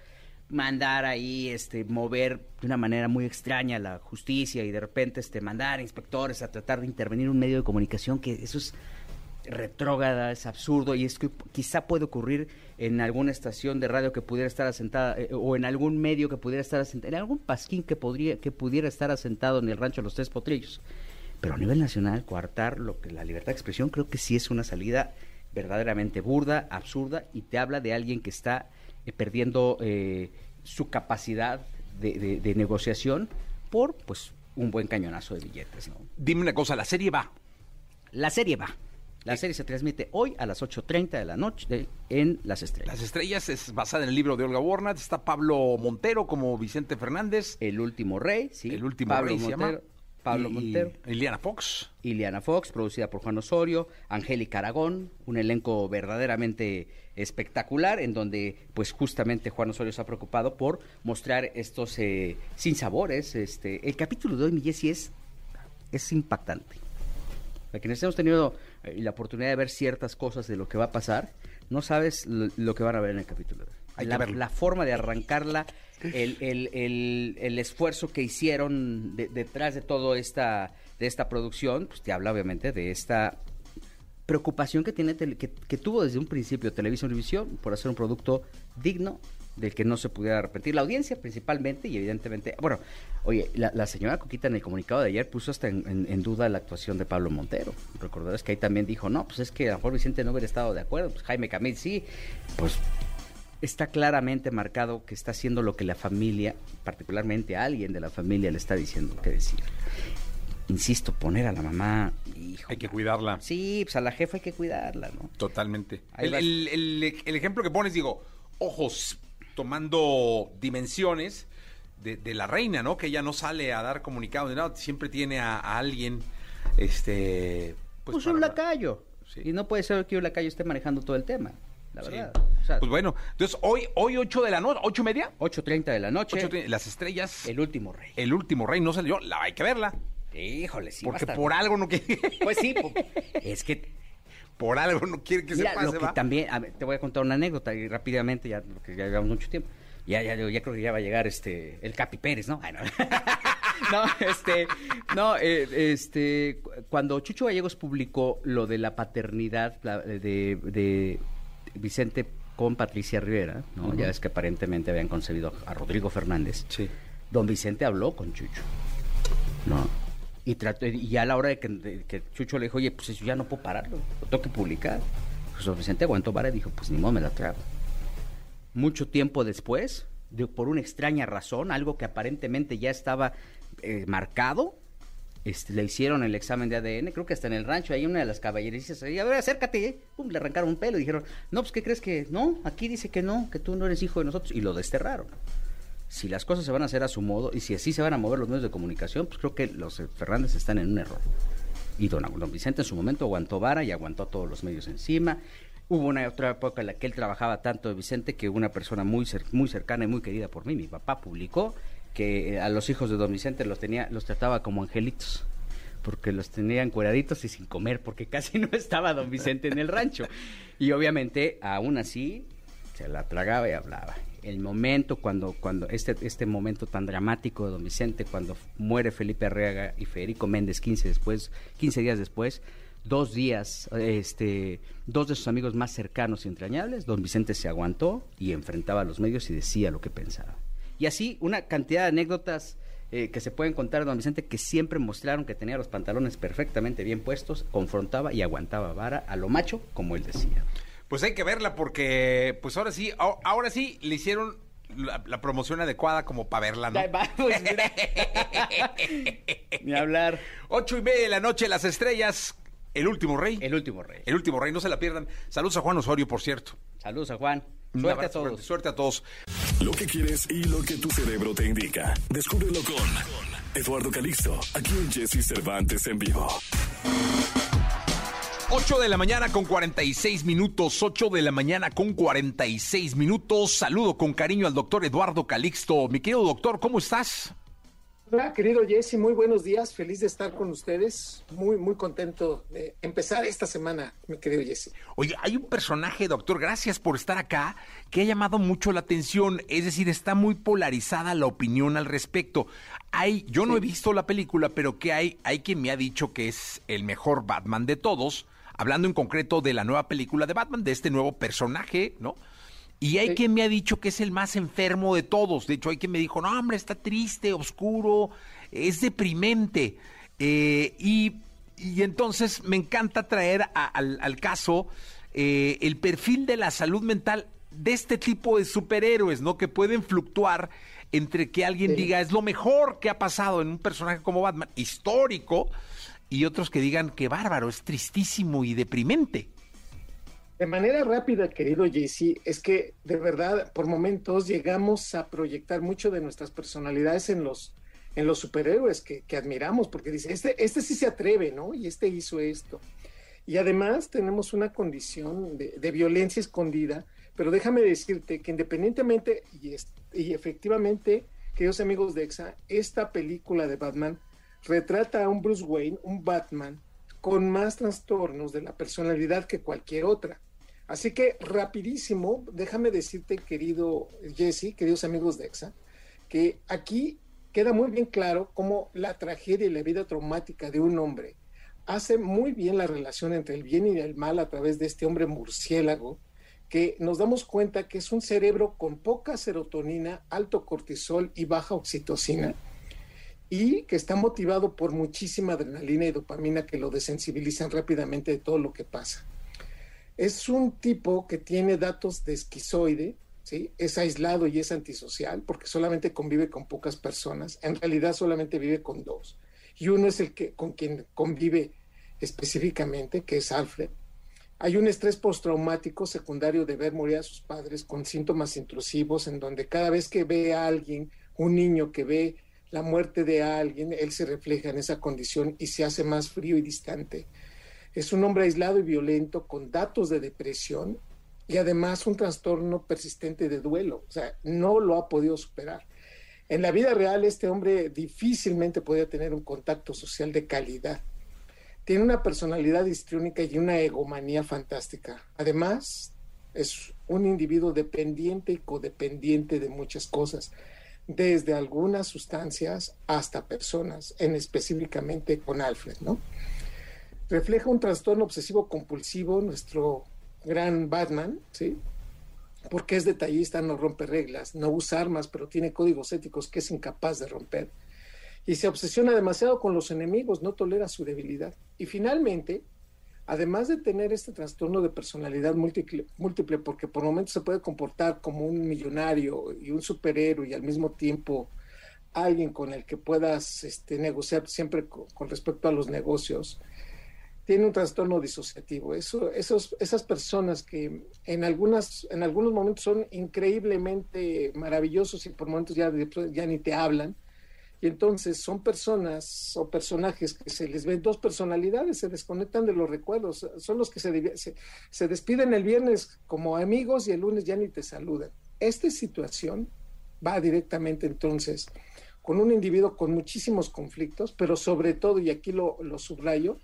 mandar ahí, este, mover de una manera muy extraña la justicia y de repente este, mandar inspectores a tratar de intervenir en un medio de comunicación, que eso es retrógrada, es absurdo y es que quizá puede ocurrir en alguna estación de radio que pudiera estar asentada eh, o en algún medio que pudiera estar asentado, en algún pasquín que podría que pudiera estar asentado en el rancho de los Tres Potrillos. Pero a nivel nacional, coartar lo que la libertad de expresión creo que sí es una salida verdaderamente burda, absurda y te habla de alguien que está eh, perdiendo eh, su capacidad de, de- de negociación por pues un buen cañonazo de billetes, ¿no? Dime una cosa, la serie va. La serie va. La serie se transmite hoy a las 8.30 de la noche en Las Estrellas. Las estrellas es basada en el libro de Olga Warnat. Está Pablo Montero como Vicente Fernández. El último rey, sí. el último Pablo rey se llama. Pablo Y- Montero. Ileana Fox. Ileana Fox, producida por Juan Osorio, Angélica Aragón, un elenco verdaderamente espectacular en donde pues justamente Juan Osorio se ha preocupado por mostrar estos eh, sinsabores. Este, el capítulo de hoy, mi Jessy, es, es impactante. Para quienes hemos tenido eh, la oportunidad de ver ciertas cosas de lo que va a pasar, no sabes lo, lo que van a ver en el capítulo. Hay que La, forma de arrancarla, el, el- el- el esfuerzo que hicieron de- detrás de todo esta, de esta producción, pues te habla obviamente de esta preocupación que tiene que, que tuvo desde un principio Televisión Univisión por hacer un producto digno del que no se pudiera arrepentir. La audiencia principalmente y evidentemente bueno oye la, la señora Coquita en el comunicado de ayer puso hasta en, en- en duda la actuación de Pablo Montero. Recordarás que ahí también dijo no pues es que a lo mejor Vicente no hubiera estado de acuerdo pues Jaime Camil sí pues está claramente marcado que está haciendo lo que la familia, particularmente alguien de la familia, le está diciendo que decir. Insisto, poner a la mamá, hijo. Hay que cuidarla. Sí, pues a la jefa hay que cuidarla, ¿no? Totalmente. El, el- el- el ejemplo que pones, digo, ojos tomando dimensiones de, de la reina, ¿no? Que ella no sale a dar comunicado de nada, siempre tiene a, a alguien, este... Pues, para- un lacayo. Sí. Y no puede ser que un lacayo esté manejando todo el tema, la Sí. verdad. O sea, Pues bueno, entonces hoy, hoy 8 de la noche, 8 y media, 8.30 de la noche, 8:30, las estrellas, el, el último rey. último rey no salió, la hay que verla, Híjole, sí. porque por algo no quiere, Pues sí, es que por algo no quiere que Mira, se pase, lo que ¿va? también, a ver, te voy a contar una anécdota y rápidamente, ya porque ya llevamos mucho tiempo. Ya, ya, ya creo que ya va a llegar este el Capi Pérez, ¿no? Ay, no. no, este, no, eh, este, cu- cuando Chucho Gallegos publicó lo de la paternidad la- de, de Vicente con Patricia Rivera, ¿no? Ya es que aparentemente habían concebido a Rodrigo Fernández. Sí. Don Vicente habló con Chucho, ¿no? Y, trató, y ya a la hora de que, de que Chucho le dijo, oye, pues eso ya no puedo pararlo, lo tengo que publicar. Pues don Vicente aguantó vara y dijo, pues ni modo, me la trago. Mucho tiempo después, de- por una extraña razón, algo que aparentemente ya estaba eh, marcado, este, le hicieron el examen de ADN, creo que hasta en el rancho, ahí una de las caballerizas, ahí, a ver, acércate. Pum, le arrancaron un pelo y dijeron, no, pues, ¿qué crees que? No, aquí dice que no, que tú no eres hijo de nosotros, y lo desterraron si las cosas se van a hacer a su modo y si así se van a mover los medios de comunicación, pues creo que los eh, Fernández están en un error. Y don, don Vicente en su momento aguantó vara y aguantó todos los medios encima. Hubo una otra época en la que él trabajaba tanto de Vicente que una persona muy, muy cercana y muy querida por mí, mi papá, publicó que eh, a los hijos de don Vicente los, tenía, los trataba como angelitos porque los tenía encueraditos y sin comer, porque casi no estaba don Vicente en el rancho. Y obviamente, aún así, se la tragaba y hablaba. El momento cuando, cuando este, este momento tan dramático de don Vicente, cuando muere Felipe Arriaga y Federico Méndez 15 después, 15 días después, dos días, este, dos de sus amigos más cercanos y entrañables, don Vicente se aguantó y enfrentaba a los medios y decía lo que pensaba. Y así una cantidad de anécdotas eh, que se pueden contar de don Vicente que siempre mostraron que tenía los pantalones perfectamente bien puestos, confrontaba y aguantaba vara a lo macho, como él decía. Pues hay que verla porque, pues ahora sí, ahora sí le hicieron la, la promoción adecuada como para verla, ¿no? Pues. Ni hablar. Ocho y media de la noche, las estrellas, el último rey. El último rey. El último rey, no se la pierdan. Saludos a Juan Osorio, por cierto. Saludos a Juan. Suerte a todos. fuerte, Suerte a todos. Lo que quieres y lo que tu cerebro te indica. Descúbrelo con Eduardo Calixto, aquí en Jesse Cervantes en vivo. 8 de la mañana con 46 minutos, 8 de la mañana con 46 minutos. Saludo con cariño al doctor Eduardo Calixto. Mi querido doctor, ¿cómo estás? Hola, querido Jesse, muy buenos días, feliz de estar con ustedes, muy, muy contento de empezar esta semana, mi querido Jesse. Oye, hay un personaje, doctor, gracias por estar acá, que ha llamado mucho la atención. Es decir, está muy polarizada la opinión al respecto. Hay, yo no he visto la película, pero que hay, hay quien me ha dicho que es el mejor Batman de todos, hablando en concreto de la nueva película de Batman, de este nuevo personaje, ¿no? Y hay Sí. quien me ha dicho que es el más enfermo de todos. De hecho, hay quien me dijo, no, hombre, está triste, oscuro, es deprimente. Eh, y, y entonces me encanta traer a- al, al caso eh, el perfil de la salud mental de este tipo de superhéroes, ¿no? Que pueden fluctuar entre que alguien Sí. diga es lo mejor que ha pasado en un personaje como Batman, histórico, y otros que digan que bárbaro, es tristísimo y deprimente. De manera rápida, querido Jesse, es que de verdad por momentos llegamos a proyectar mucho de nuestras personalidades en los, en los superhéroes que, que admiramos, porque dice, este, este sí se atreve, ¿no? Y este hizo esto. Y además tenemos una condición de, violencia escondida, pero déjame decirte que independientemente y, y efectivamente, queridos amigos de EXA, esta película de Batman retrata a un Bruce Wayne, un Batman, con más trastornos de la personalidad que cualquier otra. Así que rapidísimo, déjame decirte, querido Jesse, queridos amigos de EXA, que aquí queda muy bien claro cómo la tragedia y la vida traumática de un hombre hace muy bien la relación entre el bien y el mal a través de este hombre murciélago, que nos damos cuenta que es un cerebro con poca serotonina, alto cortisol y baja oxitocina, y que está motivado por muchísima adrenalina y dopamina que lo desensibilizan rápidamente de todo lo que pasa. Es un tipo que tiene datos de esquizoide, ¿sí? es aislado y es antisocial porque solamente convive con pocas personas, en realidad solamente vive con dos. Y uno es el que con quien convive específicamente, que es Alfred. Hay un estrés postraumático secundario de ver morir a sus padres con síntomas intrusivos en donde cada vez que ve a alguien, un niño que ve la muerte de alguien, él se refleja en esa condición y se hace más frío y distante. Es un hombre aislado y violento con datos de depresión y además un trastorno persistente de duelo. O sea, no lo ha podido superar. En la vida real, este hombre difícilmente podía tener un contacto social de calidad. Tiene una personalidad histriónica y una egomanía fantástica. Además, es un individuo dependiente y codependiente de muchas cosas, desde algunas sustancias hasta personas, en específicamente con Alfred, ¿no? Refleja un trastorno obsesivo compulsivo, nuestro gran Batman, ¿sí? Porque es detallista, no rompe reglas, no usa armas, pero tiene códigos éticos que es incapaz de romper. Y se obsesiona demasiado con los enemigos, no tolera su debilidad. Y finalmente, además de tener este trastorno de personalidad múltiple, múltiple, porque por momentos se puede comportar como un millonario y un superhéroe y al mismo tiempo alguien con el que puedas este, negociar siempre con, con respecto a los negocios, tiene un trastorno disociativo. Eso, esos, esas personas que en, algunas, en algunos momentos son increíblemente maravillosos y por momentos ya, ya ni te hablan. Y entonces son personas o personajes que se les ven dos personalidades, se desconectan de los recuerdos, son los que se, se, se despiden el viernes como amigos y el lunes ya ni te saludan. Esta situación va directamente entonces con un individuo con muchísimos conflictos, pero sobre todo, y aquí lo, lo subrayo,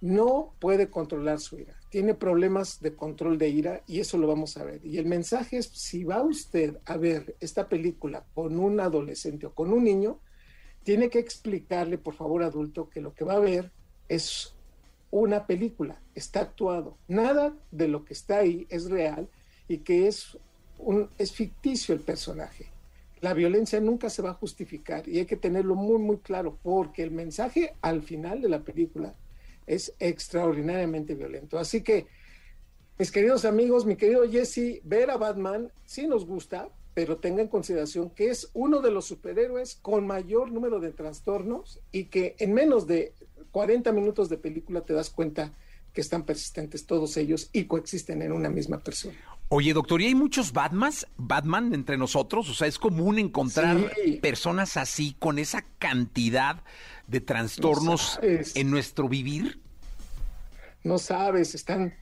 no puede controlar su ira, tiene problemas de control de ira y eso lo vamos a ver. Y el mensaje es, si va usted a ver esta película con un adolescente o con un niño, tiene que explicarle, por favor, adulto, que lo que va a ver es una película, está actuado. Nada de lo que está ahí es real y que es, un, es ficticio el personaje. La violencia nunca se va a justificar y hay que tenerlo muy, muy claro, porque el mensaje al final de la película es extraordinariamente violento. Así que, mis queridos amigos, mi querido Jesse, ver a Batman sí nos gusta, pero tenga en consideración que es uno de los superhéroes con mayor número de trastornos y que en menos de 40 minutos de película te das cuenta que están persistentes todos ellos y coexisten en una misma persona. Oye, doctor, ¿y hay muchos Batmans, Batman entre nosotros? O sea, ¿es común encontrar sí. personas así, con esa cantidad de trastornos no en nuestro vivir? No sabes, están,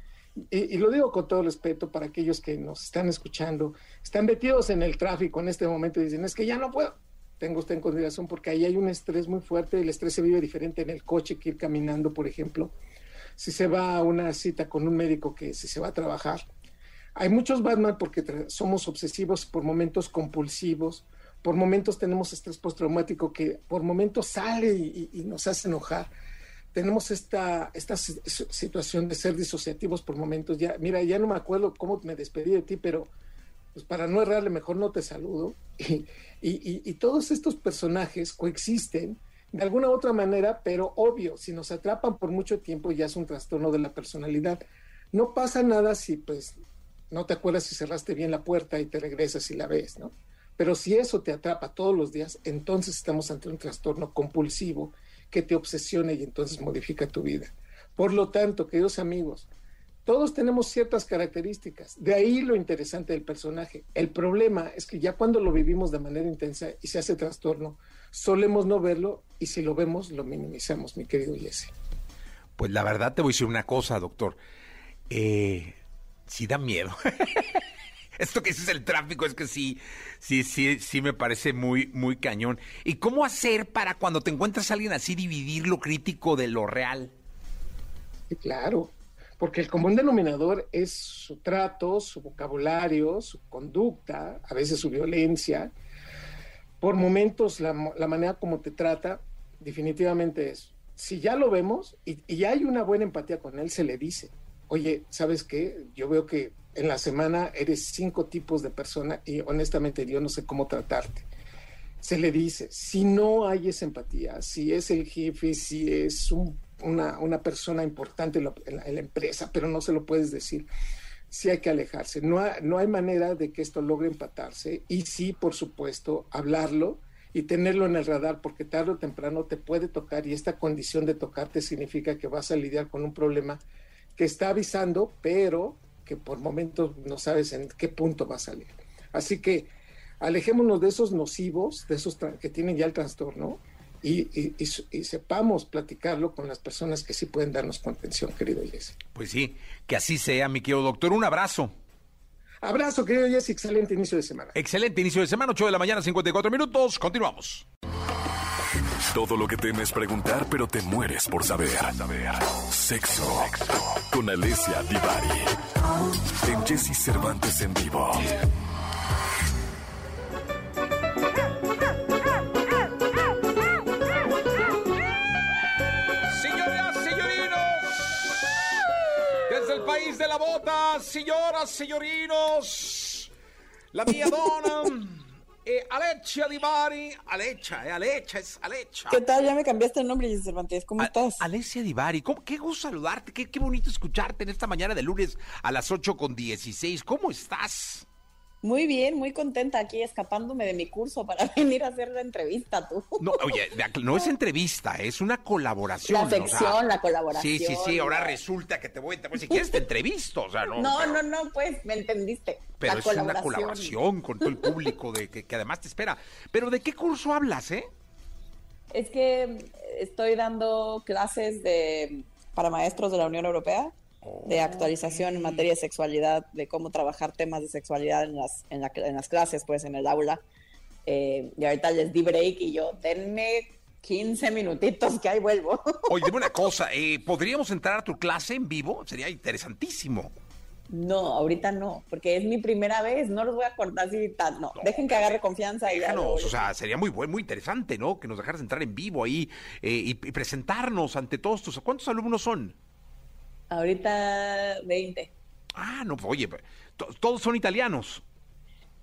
y, y, lo digo con todo respeto para aquellos que nos están escuchando, están metidos en el tráfico en este momento y dicen, es que ya no puedo. Tengo usted en consideración porque ahí hay un estrés muy fuerte, el estrés se vive diferente en el coche que ir caminando, por ejemplo. Si se va a una cita con un médico que si se va a trabajar. Hay muchos Batman porque somos obsesivos por momentos compulsivos, por momentos tenemos estrés postraumático que por momentos sale y, y, nos hace enojar. Tenemos esta, esta situación de ser disociativos por momentos. Ya, mira, ya no me acuerdo cómo me despedí de ti, pero pues para no errarle, mejor no te saludo. Y, y todos estos personajes coexisten de alguna u otra manera, pero obvio, si nos atrapan por mucho tiempo ya es un trastorno de la personalidad. No pasa nada si pues no te acuerdas si cerraste bien la puerta y te regresas y la ves, ¿no? Pero si eso te atrapa todos los días, entonces estamos ante un trastorno compulsivo que te obsesiona y entonces modifica tu vida. Por lo tanto, queridos amigos, todos tenemos ciertas características. De ahí lo interesante del personaje. El problema es que ya cuando lo vivimos de manera intensa y se hace trastorno, solemos no verlo y si lo vemos, lo minimizamos, mi querido Jesse. Pues la verdad te voy a decir una cosa, doctor. Eh, sí da miedo. Esto que dices el tráfico es que sí, sí, sí, sí me parece muy, muy cañón. ¿Y cómo hacer para cuando te encuentras a alguien así dividir lo crítico de lo real? Claro, porque el común denominador es su trato, su vocabulario, su conducta, a veces su violencia, por momentos la, la manera como te trata, definitivamente es. Si ya lo vemos y, y hay una buena empatía con él, se le dice, oye, ¿sabes qué? Yo veo que en la semana eres cinco tipos de persona y honestamente yo no sé cómo tratarte. Se le dice, si no hay esa empatía, si es el jefe, si es un, una, una, persona importante en la, en, la, en la, empresa, pero no se lo puedes decir, sí hay que alejarse. No, ha, no hay manera de que esto logre empatarse y sí, por supuesto, hablarlo y tenerlo en el radar porque tarde o temprano te puede tocar y esta condición de tocarte significa que vas a lidiar con un problema que está avisando, pero que por momentos no sabes en qué punto va a salir. Así que alejémonos de esos nocivos, de esos que tienen ya el trastorno, y, y, y, y, sepamos platicarlo con las personas que sí pueden darnos contención, querido Jesse. Pues sí, que así sea, mi querido doctor. Un abrazo. Abrazo, querido Jesse. Excelente inicio de semana. Excelente inicio de semana, 8 de la mañana, 54 minutos. Continuamos. Todo lo que temes preguntar, pero te mueres por saber. saber. Sexo. Sexo. Con Alessia Divari. En Jesse Cervantes en vivo. Señoras, señorinos. Desde el país de la bota, señoras, señorinos. La mía dona. Eh, Alecha Divari, Alecha, eh, Alecha, es Alecha. ¿Qué tal? Ya me cambiaste el nombre, Giselle Cervantes. ¿Cómo A estás? Alecia Divari, ¿cómo, qué gusto saludarte, qué, qué, bonito escucharte en esta mañana de lunes a las 8 con 16. ¿Cómo estás? Muy bien, muy contenta aquí escapándome de mi curso para venir a hacer la entrevista tú. No, oye, no es entrevista, es una colaboración. La sección, o sea, la colaboración. Sí, sí, sí, ahora resulta que te voy, te voy si quieres te entrevisto, o sea, no. No, pero, no, no, pues me entendiste. Pero la es colaboración. una colaboración con todo el público de que, que además te espera. Pero ¿de qué curso hablas, eh? Es que estoy dando clases de para maestros de la Unión Europea de actualización en materia de sexualidad, de cómo trabajar temas de sexualidad en las, en, la, en las clases, pues en el aula. Eh, y ahorita les di break y yo, denme 15 minutitos que ahí vuelvo. Oye, dime una cosa, eh, ¿podríamos entrar a tu clase en vivo? Sería interesantísimo. No, ahorita no, porque es mi primera vez, no los voy a cortar así tan, no, no dejen que agarre confianza déjanos, y o sea, sería muy buen, muy interesante, ¿no? Que nos dejaras entrar en vivo ahí eh, y, y, presentarnos ante todos tus, ¿cuántos alumnos son? Ahorita 20. Ah, no, oye, todos son italianos.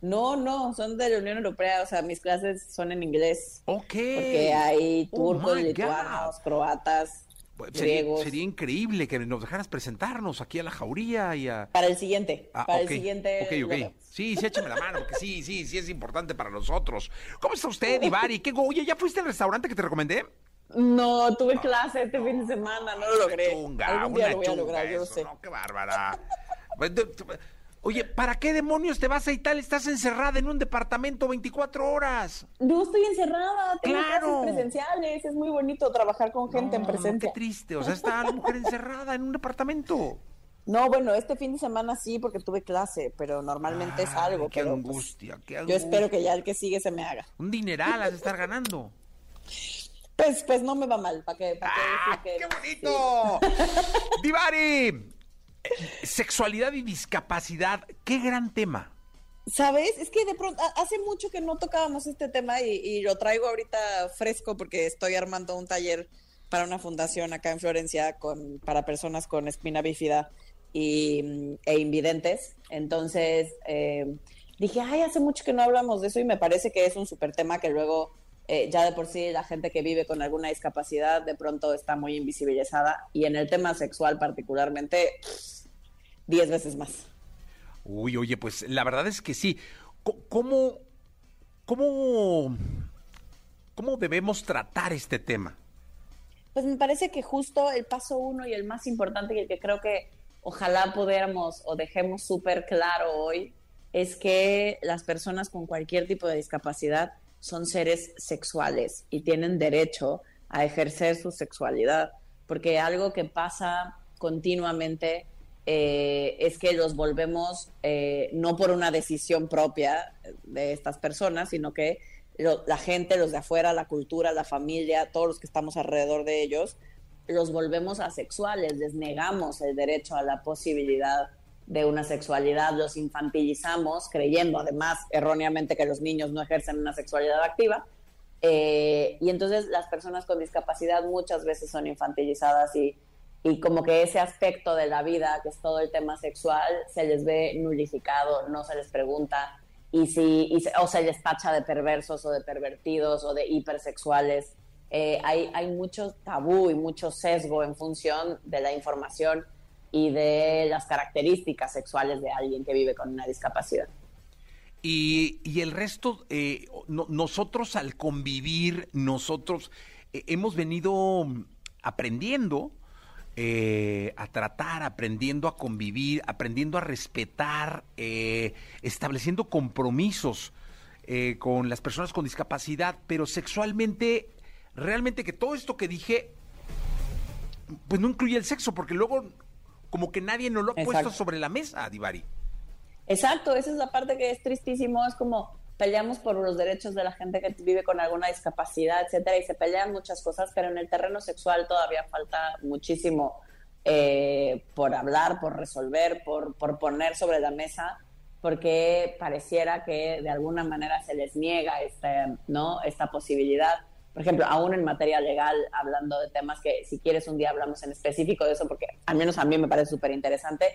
No, no, son de la Unión Europea, o sea, mis clases son en inglés. Ok. Porque hay turcos, oh lituanos, God. croatas, sería, griegos. Sería increíble que nos dejaras presentarnos aquí a la jauría y a... Para el siguiente, ah, para okay. el siguiente. Ok, ok. Sí, sí, échame la mano, porque sí, sí, sí es importante para nosotros. ¿Cómo está usted, Ivari? ¿Qué, oye, ¿ya fuiste al restaurante que te recomendé? No, tuve clase este fin de semana, no lo logré. Chunga, Algún día lo voy a lograr, yo eso, sé. No, qué bárbara. Oye, ¿para qué demonios te vas a Italia? Estás encerrada en un departamento 24 horas. No estoy encerrada, tengo Claro. clases presenciales, es muy bonito trabajar con gente en No, presencia. Qué triste, o sea, está la mujer encerrada en un departamento. No, bueno, este fin de semana sí, porque tuve clase, pero normalmente es algo. Qué pero, angustia, qué pues, angustia. yo espero que ya el que sigue se me haga. Un dineral has de estar ganando. Pues, pues no me va mal, para pa' ¡Ah, que, qué bonito! Divari, eh, sexualidad y discapacidad, qué gran tema. ¿Sabes? Es que de pronto, hace mucho que no tocábamos este tema y, y, lo traigo ahorita fresco porque estoy armando un taller para una fundación acá en Florencia con, para personas con espina bífida y, e invidentes. Entonces eh, dije, ay, hace mucho que no hablamos de eso y me parece que es un súper tema que luego eh, ya de por sí la gente que vive con alguna discapacidad de pronto está muy invisibilizada y en el tema sexual particularmente, diez veces más. Uy, oye, pues la verdad es que sí. ¿Cómo, cómo, cómo debemos tratar este tema? Pues me parece que justo el paso uno y el más importante y el que creo que ojalá pudiéramos o dejemos súper claro hoy es que las personas con cualquier tipo de discapacidad son seres sexuales y tienen derecho a ejercer su sexualidad, porque algo que pasa continuamente eh, es que los volvemos eh, no por una decisión propia de estas personas, sino que la gente, los de afuera, la cultura, la familia, todos los que estamos alrededor de ellos, los volvemos asexuales, les negamos el derecho a la posibilidad de una sexualidad, los infantilizamos, creyendo además erróneamente que los niños no ejercen una sexualidad activa. Eh, y entonces las personas con discapacidad muchas veces son infantilizadas y, y como que ese aspecto de la vida, que es todo el tema sexual, se les ve nulificado, no se les pregunta y si o se les tacha de perversos o de pervertidos o de hipersexuales. Eh, hay, hay mucho tabú y mucho sesgo en función de la información y de las características sexuales de alguien que vive con una discapacidad. Y, y el resto, eh, nosotros al convivir, nosotros eh, hemos venido aprendiendo eh, a tratar, aprendiendo a convivir, aprendiendo a respetar, estableciendo compromisos con las personas con discapacidad, pero sexualmente, realmente que todo esto que dije, pues no incluye el sexo, porque luego como que nadie nos lo ha puesto sobre la mesa, Divari. Exacto, esa es la parte que es tristísimo, es como peleamos por los derechos de la gente que vive con alguna discapacidad, etcétera, y se pelean muchas cosas, pero en el terreno sexual todavía falta muchísimo eh, por hablar, por resolver, por, por poner sobre la mesa, porque pareciera que de alguna manera se les niega esta, ¿no? esta posibilidad por ejemplo, aún en materia legal, hablando de temas que si quieres un día hablamos en específico de eso, porque al menos a mí me parece súper interesante,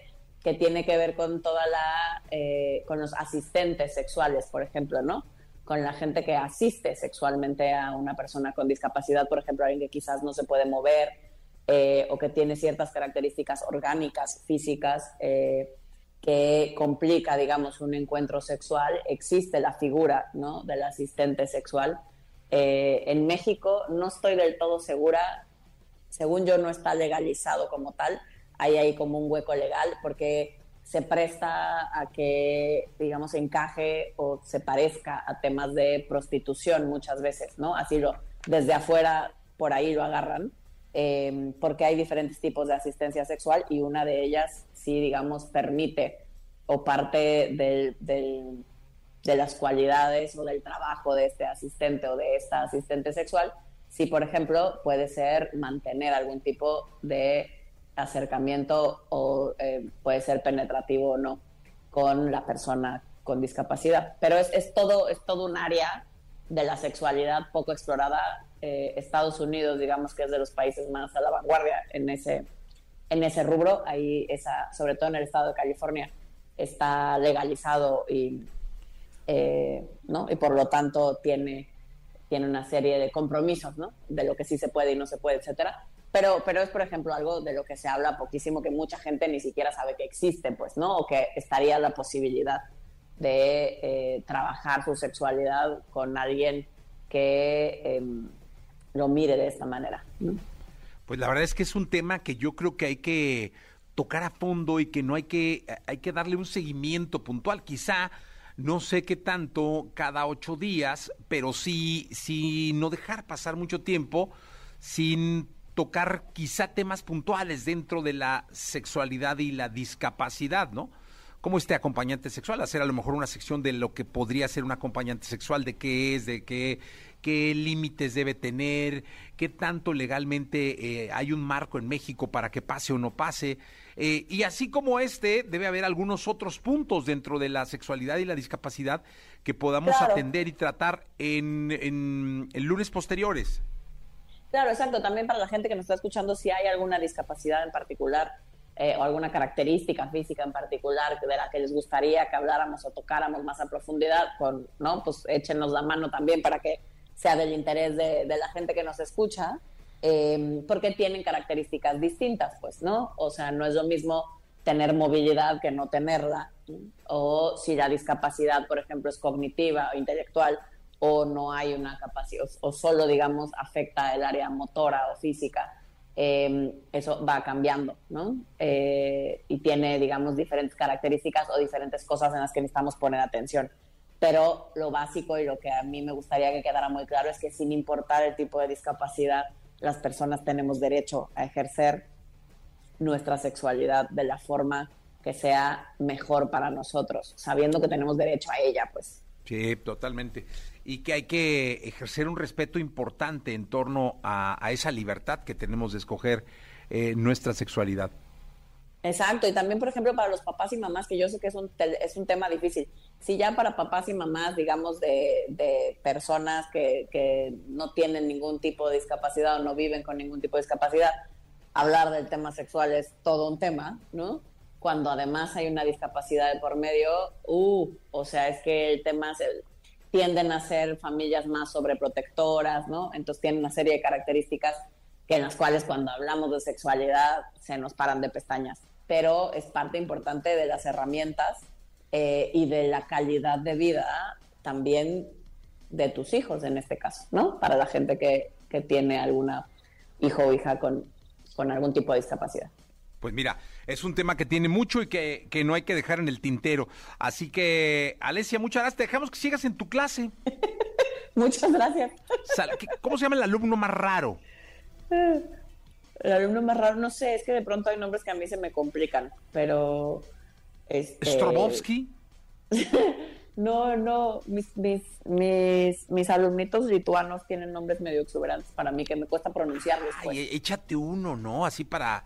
que tiene que ver con toda la, eh, con los asistentes sexuales, por ejemplo, ¿no? Con la gente que asiste sexualmente a una persona con discapacidad, por ejemplo, alguien que quizás no se puede mover eh, o que tiene ciertas características orgánicas, físicas, eh, que complica, digamos, un encuentro sexual, existe la figura, ¿no? Del asistente sexual eh, en México no estoy del todo segura, según yo no está legalizado como tal, hay ahí como un hueco legal porque se presta a que, digamos, encaje o se parezca a temas de prostitución muchas veces, ¿no? Así lo, desde afuera por ahí lo agarran, eh, porque hay diferentes tipos de asistencia sexual y una de ellas sí, digamos, permite o parte del de las cualidades o del trabajo de este asistente o de esta asistente sexual, si por ejemplo puede ser mantener algún tipo de acercamiento o eh, puede ser penetrativo o no con la persona con discapacidad. Pero es, es, todo, es todo un área de la sexualidad poco explorada. Eh, Estados Unidos, digamos que es de los países más a la vanguardia en ese, en ese rubro. Ahí, esa, sobre todo en el estado de California, está legalizado y eh, ¿no? Y por lo tanto tiene, tiene una serie de compromisos, ¿no? De lo que sí se puede y no se puede, etcétera. Pero, pero es, por ejemplo, algo de lo que se habla poquísimo, que mucha gente ni siquiera sabe que existe, pues, ¿no? O que estaría la posibilidad de eh, trabajar su sexualidad con alguien que em, lo mire de esta manera. Pues la verdad es que es un tema que yo creo que hay que tocar a fondo y que no hay que, hay que darle un seguimiento puntual. Quizá no sé qué tanto cada ocho días, pero sí, sí no dejar pasar mucho tiempo sin tocar quizá temas puntuales dentro de la sexualidad y la discapacidad, ¿no? Como este acompañante sexual, hacer a lo mejor una sección de lo que podría ser un acompañante sexual, de qué es, de qué, qué límites debe tener, qué tanto legalmente eh, hay un marco en México para que pase o no pase. Eh, y así como este, debe haber algunos otros puntos dentro de la sexualidad y la discapacidad que podamos atender y tratar en, en, lunes posteriores. Claro, exacto. También para la gente que nos está escuchando, si hay alguna discapacidad en particular eh, o alguna característica física en particular de la que les gustaría que habláramos o tocáramos más a profundidad, con, ¿no? Pues échenos la mano también para que sea del interés de, de la gente que nos escucha. Em, porque tienen características distintas, pues, ¿no? O sea, no es lo mismo tener movilidad que no tenerla, o si la discapacidad, por ejemplo, es cognitiva o intelectual, o no hay una capacidad, o, solo, digamos, afecta el área motora o física, em, eso va cambiando, ¿no? Eh, y tiene, digamos, diferentes características o diferentes cosas en las que necesitamos poner atención. Pero lo básico y lo que a mí me gustaría que quedara muy claro es que sin importar el tipo de discapacidad, las personas tenemos derecho a ejercer nuestra sexualidad de la forma que sea mejor para nosotros, sabiendo que tenemos derecho a ella, pues. Sí, totalmente. Y que hay que ejercer un respeto importante en torno a, esa libertad que tenemos de escoger eh, nuestra sexualidad. Exacto, y también, por ejemplo, para los papás y mamás, que yo sé que es un, es un tema difícil. Si ya para papás y mamás, digamos, de, de personas que, que no tienen ningún tipo de discapacidad o no viven con ningún tipo de discapacidad, hablar del tema sexual es todo un tema, ¿no? Cuando además hay una discapacidad de por medio, uh, o sea, es que el tema se, tienden a ser familias más sobreprotectoras, ¿no? Entonces tienen una serie de características que en las cuales cuando hablamos de sexualidad se nos paran de pestañas pero es parte importante de las herramientas eh, y de la calidad de vida también de tus hijos en este caso, ¿no? Para la gente que, que tiene alguna hijo o hija con, con algún tipo de discapacidad. Pues mira, es un tema que tiene mucho y que, que, no hay que dejar en el tintero. Así que, Alesia, muchas gracias. Te dejamos que sigas en tu clase. muchas gracias. ¿Cómo se llama el alumno más raro? El alumno más raro, no sé, es que de pronto hay nombres que a mí se me complican, pero... Este... ¿Strobovsky? no, no, mis, mis, mis, mis alumnitos lituanos tienen nombres medio exuberantes para mí que me cuesta pronunciarlos. Pues. Ay, échate uno, ¿no? Así para...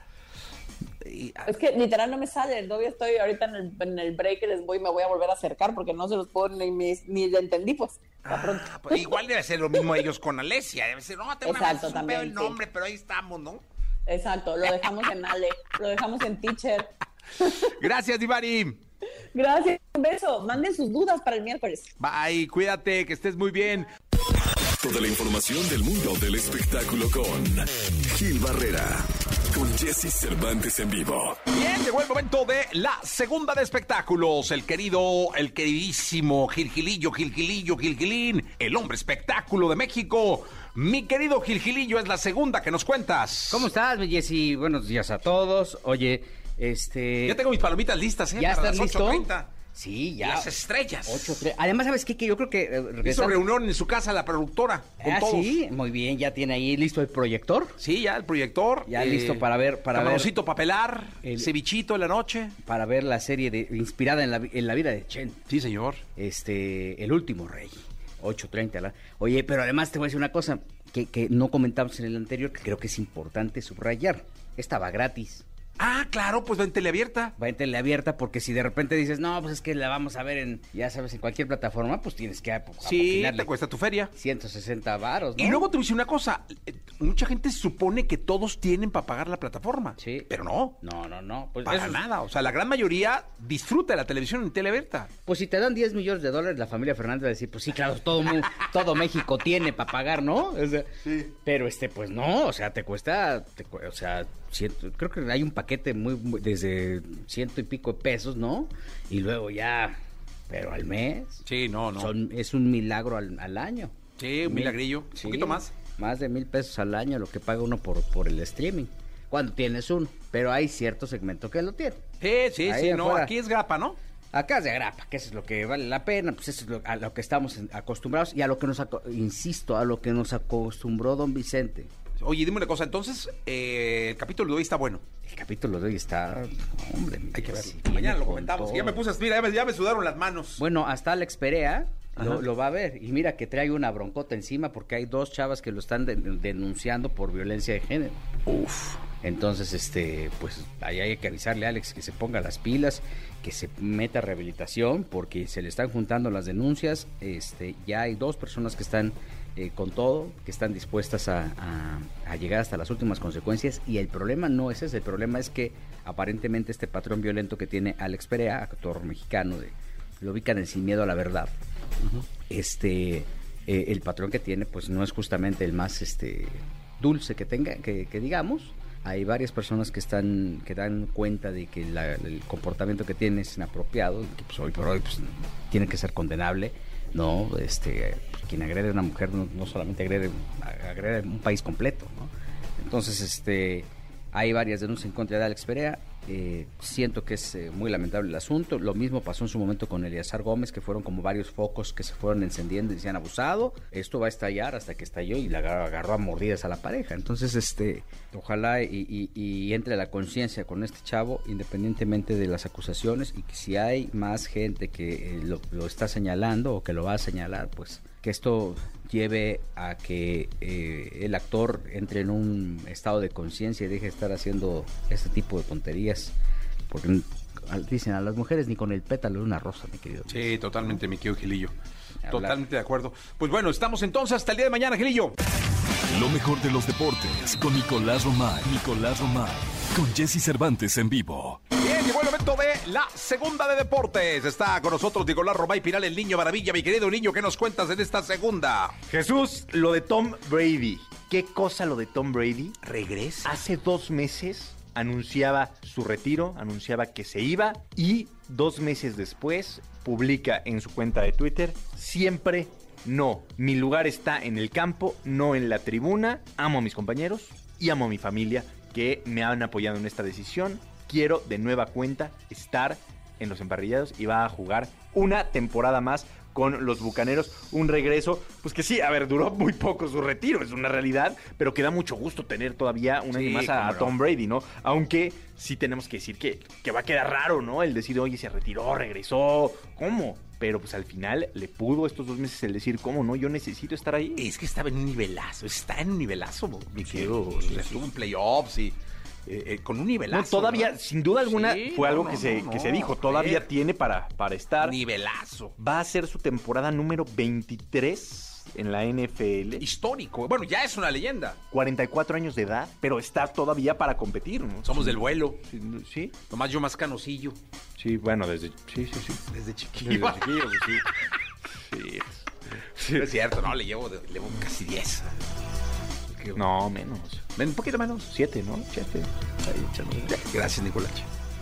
Es que literal no me sale, todavía estoy ahorita en el, en el break que les voy me voy a volver a acercar porque no se los puedo ni, ni le entendí pues. Ah, pues igual debe ser lo mismo ellos con Alesia, debe ser, no, tengo Exacto, una también, el nombre, sí. pero ahí estamos, ¿no? Exacto, lo dejamos en Ale, lo dejamos en Teacher. Gracias, Divari. Gracias, un beso. Manden sus dudas para el miércoles. Bye, cuídate, que estés muy bien. Toda la información del mundo del espectáculo con Gil Barrera, con Jesse Cervantes en vivo. Bien, llegó el momento de la segunda de espectáculos. El querido, el queridísimo Gil Gilillo, Gil Gilillo, Gil Gilín, el hombre espectáculo de México. Mi querido Gil Gilillo, es la segunda que nos cuentas. ¿Cómo estás, Jessy? Buenos días a todos. Oye, este... Ya tengo mis palomitas listas, ¿eh? ¿Ya Para estás las listo? 8:30. Sí, ya. Las estrellas. Ocho, tres. Además, ¿sabes qué? Que yo creo que... eh, Hizo reunión en su casa la productora. Con Ah, todos. sí, muy bien, ya tiene ahí listo el proyector. Sí, ya el proyector. Ya listo para ver- para ver- camaroncito papelar, El- cevichito en la noche. para ver la serie de, inspirada en la, vi- en la vida de Chen. Sí, señor. Este, El último rey. 8.30. la- Oye, pero además te voy a decir una cosa que, que no comentamos en el anterior, que creo que es importante subrayar. Estaba gratis. Ah, claro, pues en teleabierta. Va en teleabierta porque si de repente dices, no, pues es que la vamos a ver en, ya sabes, en cualquier plataforma, pues tienes que ap- Sí, te cuesta tu feria. 160 varos, ¿no? Y luego te decir una cosa, eh, mucha gente supone que todos tienen para pagar la plataforma. Sí. Pero no, No, no, no. Pues, para eso es- nada. O sea, la gran mayoría disfruta de la televisión en teleabierta. pues si te dan 10 millones de dólares, la familia Fernández va a decir, pues sí, claro, todo, todo México tiene para pagar, ¿no? O sea, Pero este, pues no, o sea, te cuesta, te o sea, ciento- creo que hay un paquete muy, muy- desde ciento y pico de pesos, ¿no? Y luego ya, pero al mes. Sí, no, no. Son, es un milagro al, al año. Sí, un Mil- milagrillo. Un poquito más. Más de mil pesos al año lo que paga uno por, por el streaming. Cuando tienes uno. Pero hay cierto segmento que lo tiene. Sí, sí, Ahí sí, no, aquí es grapa, ¿no? Acá es de grapa, que eso es lo que vale la pena, pues eso es lo- a lo que estamos acostumbrados y a lo que nos, insisto, a lo que nos acostumbró don Vicente. Oye, dime una cosa, entonces, eh, el capítulo de hoy está bueno. El capítulo de hoy está, hombre, Hay que verlo. sí, Mañana lo comentamos. Ya me puse, mira, ya me, ya me sudaron las manos. Bueno, hasta Alex Perea lo, lo va a ver y mira que trae una broncota encima porque hay dos chavas que lo están de- denunciando por violencia de género. Uf. Entonces, este, pues ahí hay que avisarle a Alex que se ponga las pilas, que se meta a rehabilitación, porque se le están juntando las denuncias. Este, ya hay dos personas que están eh, con todo, que están dispuestas a, a- a llegar hasta las últimas consecuencias. Y el problema no es ese, el problema es que aparentemente este patrón violento que tiene Alex Perea, actor mexicano, de, lo ubican en Sin Miedo a la Verdad. Este, eh, el patrón que tiene, pues no es justamente el más este dulce que tenga, que, que digamos. Hay varias personas que están, que dan cuenta de que la- el comportamiento que tiene es inapropiado, que pues, hoy por hoy pues, tiene que ser condenable. No, este, quien agrede a una mujer no, no solamente agrede, agrede un país completo, ¿no? Entonces, este, hay varias denuncias en contra de Alex Perea. Eh, siento que es eh, muy lamentable el asunto. Lo mismo pasó en su momento con Eliazar Gómez, que fueron como varios focos que se fueron encendiendo y se han abusado. Esto va a estallar hasta que estalló y agarró, agarró a mordidas a la pareja. Entonces, este, ojalá y, y- y entre la conciencia con este chavo, independientemente de las acusaciones, y que si hay más gente que eh, lo, lo está señalando o que lo va a señalar, pues que esto lleve a que eh, el actor entre en un estado de conciencia y deje de estar haciendo este tipo de tonterías. Porque al- dicen a las mujeres ni con el pétalo de una rosa, mi querido. Sí, totalmente, mi querido Gilillo. Totalmente de acuerdo. Pues bueno, estamos entonces hasta el día de mañana, Gilillo. Lo mejor de los deportes con Nicolás Romay. Nicolás Romay. Con Jesse Cervantes en vivo. Llegó el momento de la segunda de deportes. Está con nosotros Nicolás Romay Piral, el niño maravilla. Mi querido niño, ¿qué nos cuentas en esta segunda? Jesús, lo de Tom Brady. ¿Qué cosa lo de Tom Brady? Regresa. Hace dos meses anunciaba su retiro, anunciaba que se iba y dos meses después publica en su cuenta de Twitter, siempre no, mi lugar está en el campo, no en la tribuna, amo a mis compañeros y amo a mi familia que me han apoyado en esta decisión, quiero de nueva cuenta estar en los emparrillados y va a jugar una temporada más con los Bucaneros, un regreso, pues que sí, a ver, duró muy poco su retiro, es una realidad, pero que da mucho gusto tener todavía un año Sí, más a. Tom Brady, ¿no? Aunque sí tenemos que decir que, que va a quedar raro, ¿no? El decir, oye, se retiró, regresó, ¿cómo? Pero pues al final le pudo estos dos meses el decir, ¿cómo no? Yo necesito estar ahí. Es que estaba en un nivelazo, está en un nivelazo, mi querido. Estuvo en playoffs y eh, eh, con un nivelazo. No, todavía, ¿no? sin duda alguna, Sí, fue algo que, se, que se dijo, todavía tiene para, para estar. Nivelazo. Va a ser su temporada número 23 en la NFL. Histórico. Bueno, ya es una leyenda. 44 años de edad, pero está todavía para competir. ¿no? Somos del vuelo. Sí, Sí, Nomás yo más canosillo. sí, bueno, desde. Sí, sí, sí. Desde chiquillo. Desde chiquillo, sí. Sí. Sí. Es cierto, no, le llevo, le llevo casi 10. No, menos. Un poquito menos. Siete, ¿no? Siete. Ahí. Gracias, Nicolás.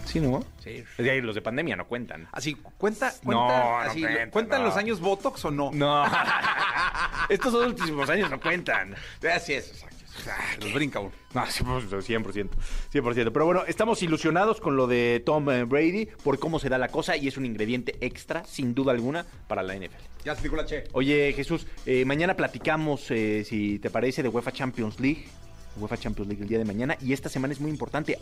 Sí, ¿no? Sí. Los de pandemia no cuentan. Así, ¿cuenta, No, cuenta, no así, cuenta, ¿cuentan no. los años Botox o no? No. Estos dos últimos años no cuentan. Así es, exacto. Ah, Los brinca uno. No, sí, pues, 100%. 100%. Pero bueno, estamos ilusionados con lo de Tom eh, Brady por cómo se da la cosa y es un ingrediente extra, sin duda alguna, para la NFL. Ya se Nicolás Che. Oye, Jesús, eh, mañana platicamos, eh, si te parece, de UEFA Champions League. UEFA Champions League el día de mañana. Y esta semana es muy importante.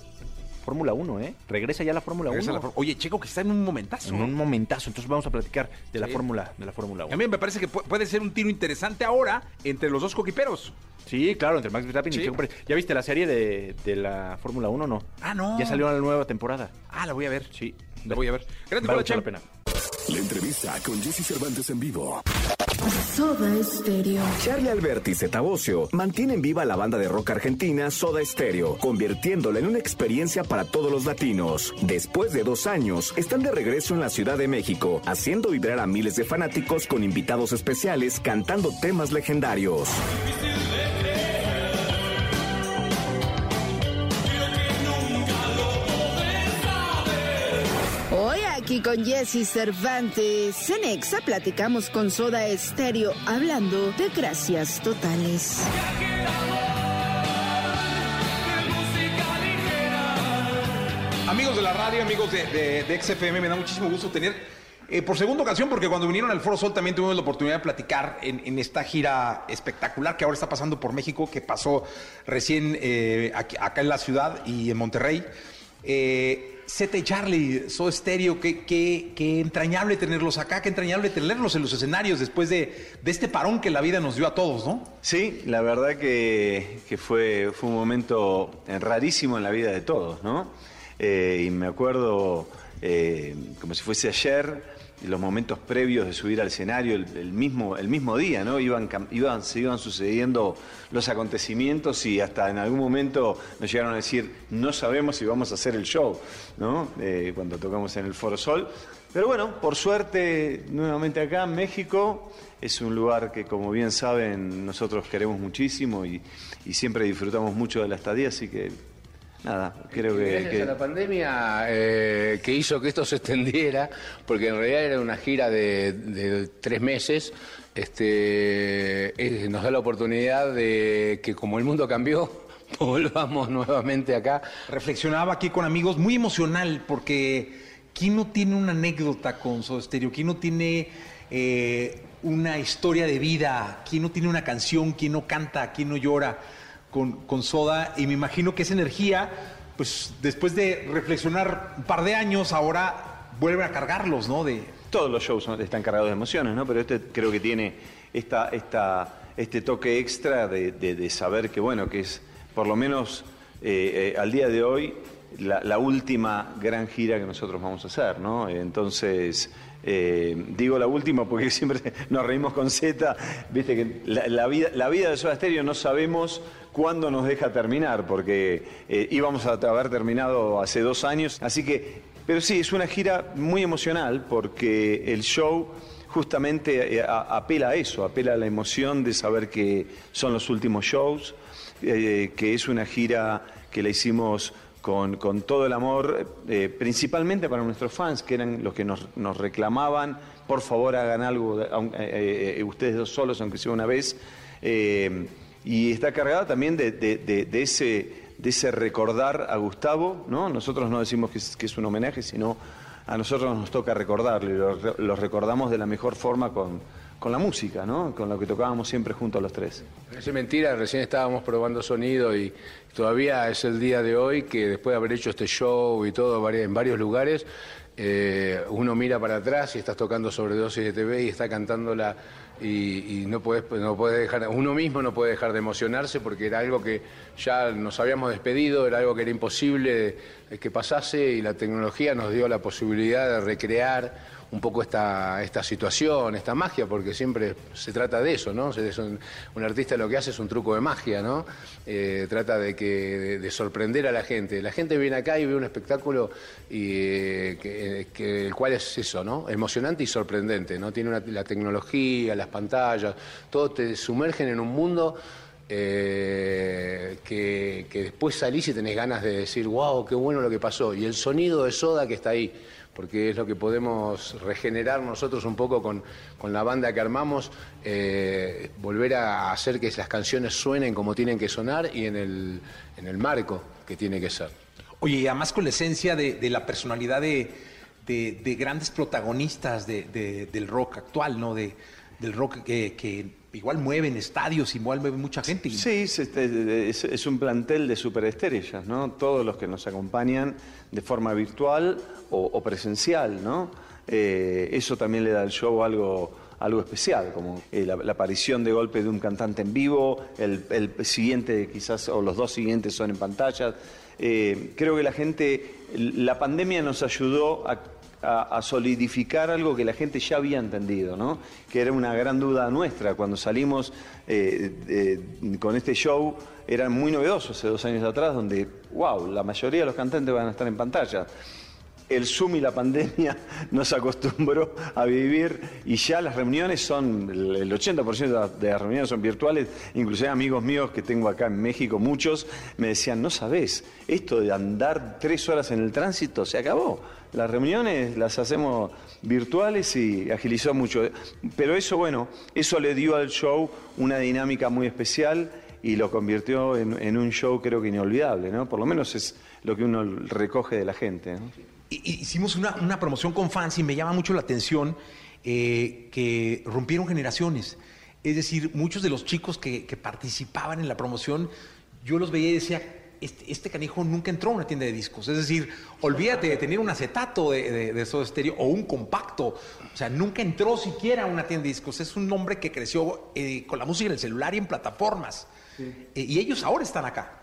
Fórmula 1, ¿eh? Regresa ya la Fórmula 1. Regresa la for- Oye, Checo, que está en un momentazo. En un momentazo. Entonces vamos a platicar de la. Fórmula de la Fórmula 1. A mí me parece que pu- puede ser un tiro interesante ahora entre los dos coquiperos. Sí, claro, entre Max Verstappen Sí. y Checo Pérez. ¿Ya viste la serie de, de la Fórmula 1 no? Ah, no. Ya salió la nueva temporada. Ah, la voy a ver. Sí. La voy a ver. Gracias, Vale mucho la pena. La entrevista con Jesse Cervantes en vivo. Soda Stereo. Charlie Alberti y Zeta Bosio mantienen viva la banda de rock argentina Soda Stereo, convirtiéndola en una experiencia para todos los latinos. Después de dos años, están de regreso en la Ciudad de México, haciendo vibrar a miles de fanáticos con invitados especiales cantando temas legendarios. Aquí con Jesse Cervantes. En Exa platicamos con Soda Stereo hablando de gracias totales. Amigos de la radio, amigos de, XFM, me da muchísimo gusto tener eh, por segunda ocasión, porque cuando vinieron al Foro Sol también tuvimos la oportunidad de platicar en, esta gira espectacular que ahora está pasando por México, que pasó recién eh, acá en la ciudad y en Monterrey. Eh, Zeta Charlie, So Stereo, qué, qué, qué entrañable tenerlos acá, qué entrañable tenerlos en los escenarios después de, de este parón que la vida nos dio a todos, ¿no? Sí, la verdad que, que fue, fue un momento rarísimo en la vida de todos, ¿no? Eh, y me acuerdo eh, como si fuese ayer, los momentos previos de subir al escenario, el, mismo, el mismo día, ¿no? Iban, iban, se iban sucediendo los acontecimientos y hasta en algún momento nos llegaron a decir, no sabemos si vamos a hacer el show, ¿no? Eh, cuando tocamos en el Foro Sol. Pero bueno, por suerte, nuevamente acá en México, es un lugar que, como bien saben, nosotros queremos muchísimo y siempre disfrutamos mucho de la estadía, así que nada, creo que... Gracias que- a la pandemia eh, que hizo que esto se extendiera, porque en realidad era una gira de, de tres meses, este, eh, nos da la oportunidad de que como el mundo cambió, volvamos nuevamente acá. Reflexionaba aquí con amigos, muy emocional, porque ¿quién no tiene una anécdota con Soda Stereo? ¿Quién no tiene eh, una historia de vida? ¿Quién no tiene una canción? ¿Quién no canta? ¿Quién no llora con, con Soda? Y me imagino que esa energía, pues después de reflexionar un par de años, ahora vuelve a cargarlos, ¿no? De... Todos los shows están cargados de emociones, ¿no? Pero este creo que tiene esta, esta, este toque extra de, de- saber que, bueno, que es por lo menos eh, eh, al día de hoy la, la última gran gira que nosotros vamos a hacer, ¿no? Entonces, eh, digo la última porque siempre nos reímos con Z, viste que la, la vida, la vida de Soda Stereo no sabemos cuándo nos deja terminar, porque eh, íbamos a haber terminado hace dos años, así que pero sí, es una gira muy emocional porque el show justamente eh, apela a eso, apela a la emoción de saber que son los últimos shows, eh, que es una gira que la hicimos con, todo el amor, principalmente para nuestros fans, que eran los que nos, nos reclamaban, por favor hagan algo, ustedes dos solos, aunque sea una vez. Y está cargada también de, de- de- de ese, ese recordar a Gustavo, ¿no? Nosotros no decimos que es, que es un homenaje, sino a nosotros nos toca recordarlo y lo, lo recordamos de la mejor forma con, con la música, ¿no? Con lo que tocábamos siempre juntos los tres. Es mentira, recién estábamos probando sonido y todavía es el día de hoy que después de haber hecho este show y todo en varios lugares, eh, uno mira para atrás y estás tocando sobredosis de TV y está cantándola y, y no puedes no puede dejar, uno mismo no puede dejar de emocionarse porque era algo que ya nos habíamos despedido, era algo que era imposible que pasase y la tecnología nos dio la posibilidad de recrear un poco esta, esta situación, esta magia, porque siempre se trata de eso, ¿no? Es un, artista lo que hace es un truco de magia, ¿no? Eh, trata de, que, de, de sorprender a la gente. La gente viene acá y ve un espectáculo y, eh, que, que- el cual es eso, ¿no? Emocionante y sorprendente, ¿no? Tiene una- la tecnología, las pantallas, todo te sumergen en un mundo eh, que, que después salís y tenés ganas de decir, wow, qué bueno lo que pasó. Y el sonido de soda que está ahí, porque es lo que podemos regenerar nosotros un poco con, con la banda que armamos, eh, volver a hacer que las canciones suenen como tienen que sonar y en el, en el marco que tiene que ser. Oye, y además con la esencia de, la personalidad de, de- de grandes protagonistas de- de- del rock actual, ¿no? De, del rock que, que igual mueven estadios, igual mueve mucha gente. Sí, es, es- un plantel de superestrellas, ¿no? Todos los que nos acompañan de forma virtual o, presencial, ¿no? Eh, eso también le da al show algo, algo especial, como eh, la, aparición de golpe de un cantante en vivo, el, el siguiente quizás, o los dos siguientes son en pantalla. Eh, creo que la gente, la pandemia nos ayudó a a, solidificar algo que la gente ya había entendido, ¿no? Que era una gran duda nuestra cuando salimos eh, con este show. Era muy novedoso hace dos años atrás, donde, wow, la mayoría de los cantantes van a estar en pantalla. El Zoom y la pandemia nos acostumbró a vivir y ya las reuniones son, el el 80% de las reuniones son virtuales, inclusive amigos míos que tengo acá en México, muchos me decían, no sabés, esto de andar tres horas en el tránsito se acabó. Las reuniones las hacemos virtuales y agilizó mucho. Pero eso, bueno, eso le dio al show una dinámica muy especial y lo convirtió en, en un show creo que inolvidable, ¿no? Por lo menos es lo que uno recoge de la gente, ¿no? Hicimos una, una promoción con fans y me llama mucho la atención eh, que rompieron generaciones. Es decir, muchos de los chicos que, que participaban en la promoción, yo los veía y decía, este, este canijo nunca entró a una tienda de discos. Es decir, olvídate de tener un acetato de, de, de Soda Stereo o un compacto. O sea, nunca entró siquiera a una tienda de discos. Es un hombre que creció eh, con la música en el celular y en plataformas. Eh, y ellos ahora están acá.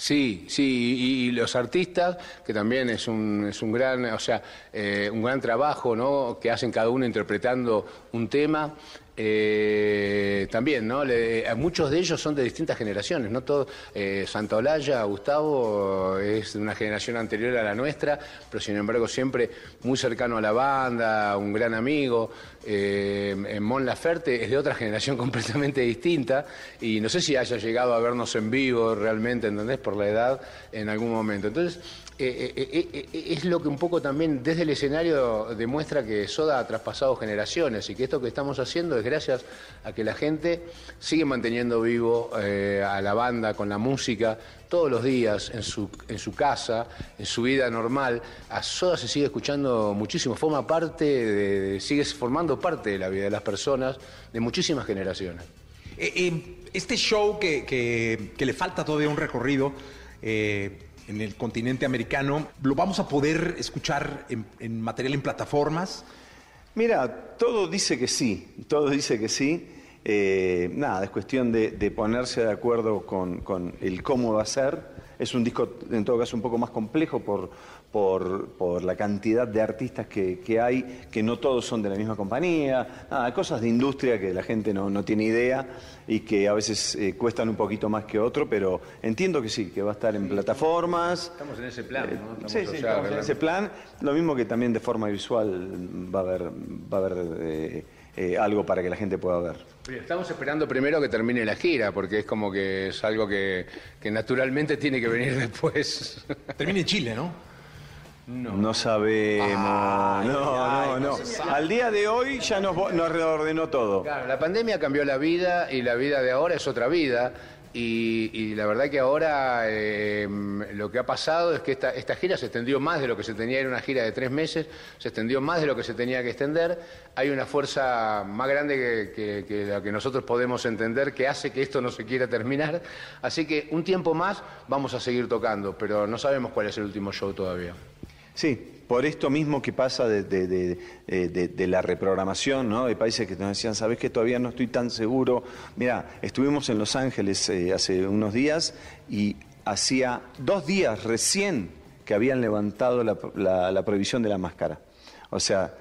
Sí, sí, y, y los artistas, que también es un, es un gran, o sea, eh, un gran trabajo, ¿no? Que hacen cada uno interpretando un tema. eh, también, ¿no? Le- a muchos de ellos son de distintas generaciones, ¿no? Todo, eh, Santa Olalla, Gustavo, es de una generación anterior a la nuestra, pero sin embargo siempre muy cercano a la banda, un gran amigo. Eh, Mon Laferte es de otra generación completamente distinta y no sé si haya llegado a vernos en vivo realmente, ¿entendés? Por la edad en algún momento. Entonces, eh, eh, eh, es lo que un poco también desde el escenario demuestra que Soda ha traspasado generaciones y que esto que estamos haciendo es gracias a que la gente sigue manteniendo vivo a la banda con la música todos los días en su, en su casa, en su vida normal. A Soda se sigue escuchando muchísimo, forma parte, de, sigue formando parte de la vida de las personas de muchísimas generaciones. Eh, eh, este show que, que- que le falta todavía un recorrido eh, en el continente americano, ¿lo vamos a poder escuchar en, en material en plataformas? Mira, todo dice que sí, todo dice que sí. Eh, nada, es cuestión de, de ponerse de acuerdo con, con el cómo va a ser. Es un disco, en todo caso, un poco más complejo por, por, por la cantidad de artistas que, que hay, que no todos son de la misma compañía. Nada, cosas de industria que la gente no, no tiene idea y que a veces eh, cuestan un poquito más que otro, pero entiendo que sí, que va a estar en plataformas. Estamos en ese plan, ¿no? Estamos Sí, sí, estamos en ese plan. Lo mismo que también de forma visual va a haber, va a haber eh, eh, algo para que la gente pueda ver. Estamos esperando primero que termine la gira, porque es como que es algo que, que naturalmente tiene que venir después. Termina en Chile, ¿no? No, sabemos. Ay, no, ay, no, no no. sabe. Al día de hoy ya nos, nos reordenó todo. Claro, la pandemia cambió la vida y la vida de ahora es otra vida. Y, y la verdad que ahora eh, lo que ha pasado es que esta, esta gira se extendió más de lo que se tenía, era una gira de tres meses, se extendió más de lo que se tenía que extender. Hay una fuerza más grande que, que- que la que nosotros podemos entender que hace que esto no se quiera terminar. Así que un tiempo más vamos a seguir tocando, pero no sabemos cuál es el último show todavía. Sí, por esto mismo que pasa de, de- de- eh, de- de la reprogramación, ¿no? Hay países que nos decían, ¿sabes que todavía no estoy tan seguro? Mira, estuvimos en Los Ángeles eh, hace unos días y hacía dos días recién que habían levantado la, la- prohibición de la máscara. O sea,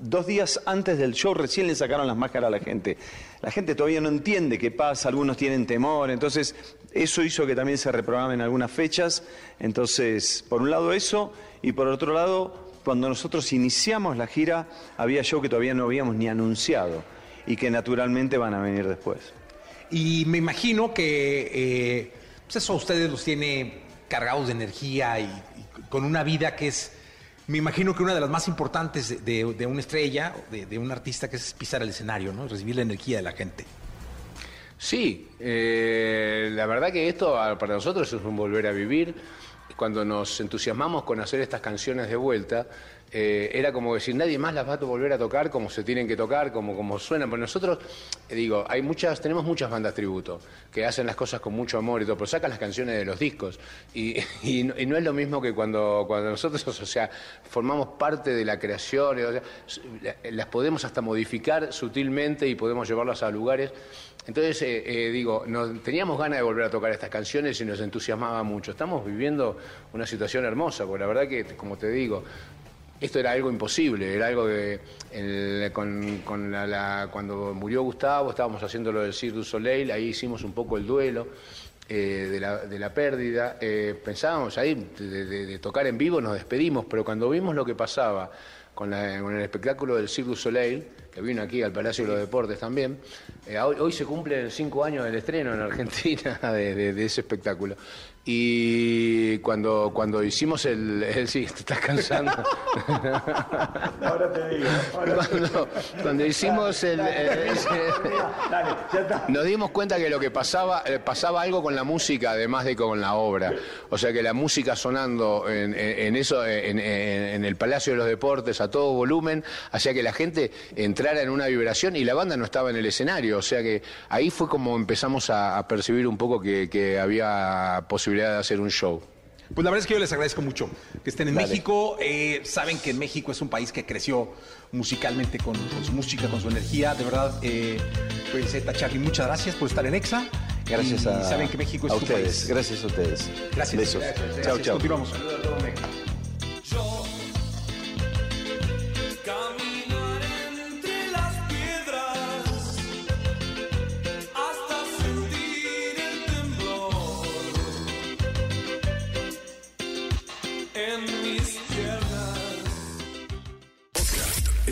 dos días antes del show recién le sacaron las máscaras a la gente. La gente todavía no entiende qué pasa, algunos tienen temor, entonces eso hizo que también se reprogramen algunas fechas. Entonces, por un lado eso, y por otro lado, cuando nosotros iniciamos la gira, había show que todavía no habíamos ni anunciado y que naturalmente van a venir después. Y me imagino que eh, pues eso a ustedes los tiene cargados de energía y, y con una vida que es, me imagino que una de las más importantes de, de- una estrella, de, de un artista, que es pisar el escenario, ¿no? Recibir la energía de la gente. Sí, eh, la verdad que esto ah, para nosotros es un volver a vivir. Cuando nos entusiasmamos con hacer estas canciones de vuelta, eh, era como decir, nadie más las va a volver a tocar como se tienen que tocar, como, como suenan. Pero nosotros, eh, digo, hay muchas, tenemos muchas bandas tributo que hacen las cosas con mucho amor y todo, pero sacan las canciones de los discos. Y, y no, es lo mismo que cuando, cuando nosotros, o sea, formamos parte de la creación, o sea, las podemos hasta modificar sutilmente y podemos llevarlas a lugares. Entonces, eh, digo, teníamos ganas de volver a tocar estas canciones y nos entusiasmaba mucho. Estamos viviendo una situación hermosa, porque la verdad que, como te digo, esto era algo imposible, era algo que con, la- la- cuando murió Gustavo estábamos haciendo lo del Cirque du Soleil, ahí hicimos un poco el duelo eh, de, la, de la pérdida. Eh, pensábamos ahí de, tocar en vivo, nos despedimos, pero cuando vimos lo que pasaba con, con el espectáculo del Cirque du Soleil, que vino aquí al Palacio de los Deportes también, eh, hoy, hoy se cumplen cinco años del estreno en Argentina de ese espectáculo. Y cuando, cuando hicimos el, el- Sí, te estás cansando. Ahora te digo. Cuando, cuando hicimos el... el- nos dimos cuenta que lo que pasaba, eh, pasaba algo con la música además de con la obra. O sea que la música sonando en, en- en eso, en, en- en el Palacio de los Deportes a todo volumen, hacía que la gente entrara en una vibración y la banda no estaba en el escenario. O sea que ahí fue como empezamos a, a percibir un poco que, que había posibilidad de hacer un show. Pues la verdad es que yo les agradezco mucho que estén en Dale. México. Eh, saben que México es un país que creció musicalmente con, con su música, con su energía. De verdad, eh, pues Zeta Charlie, muchas gracias por estar en EXA. Gracias Y a, saben que México es a tu ustedes. país. Gracias a ustedes. Gracias. Besos. Gracias. Chao, chao. Continuamos. Caminar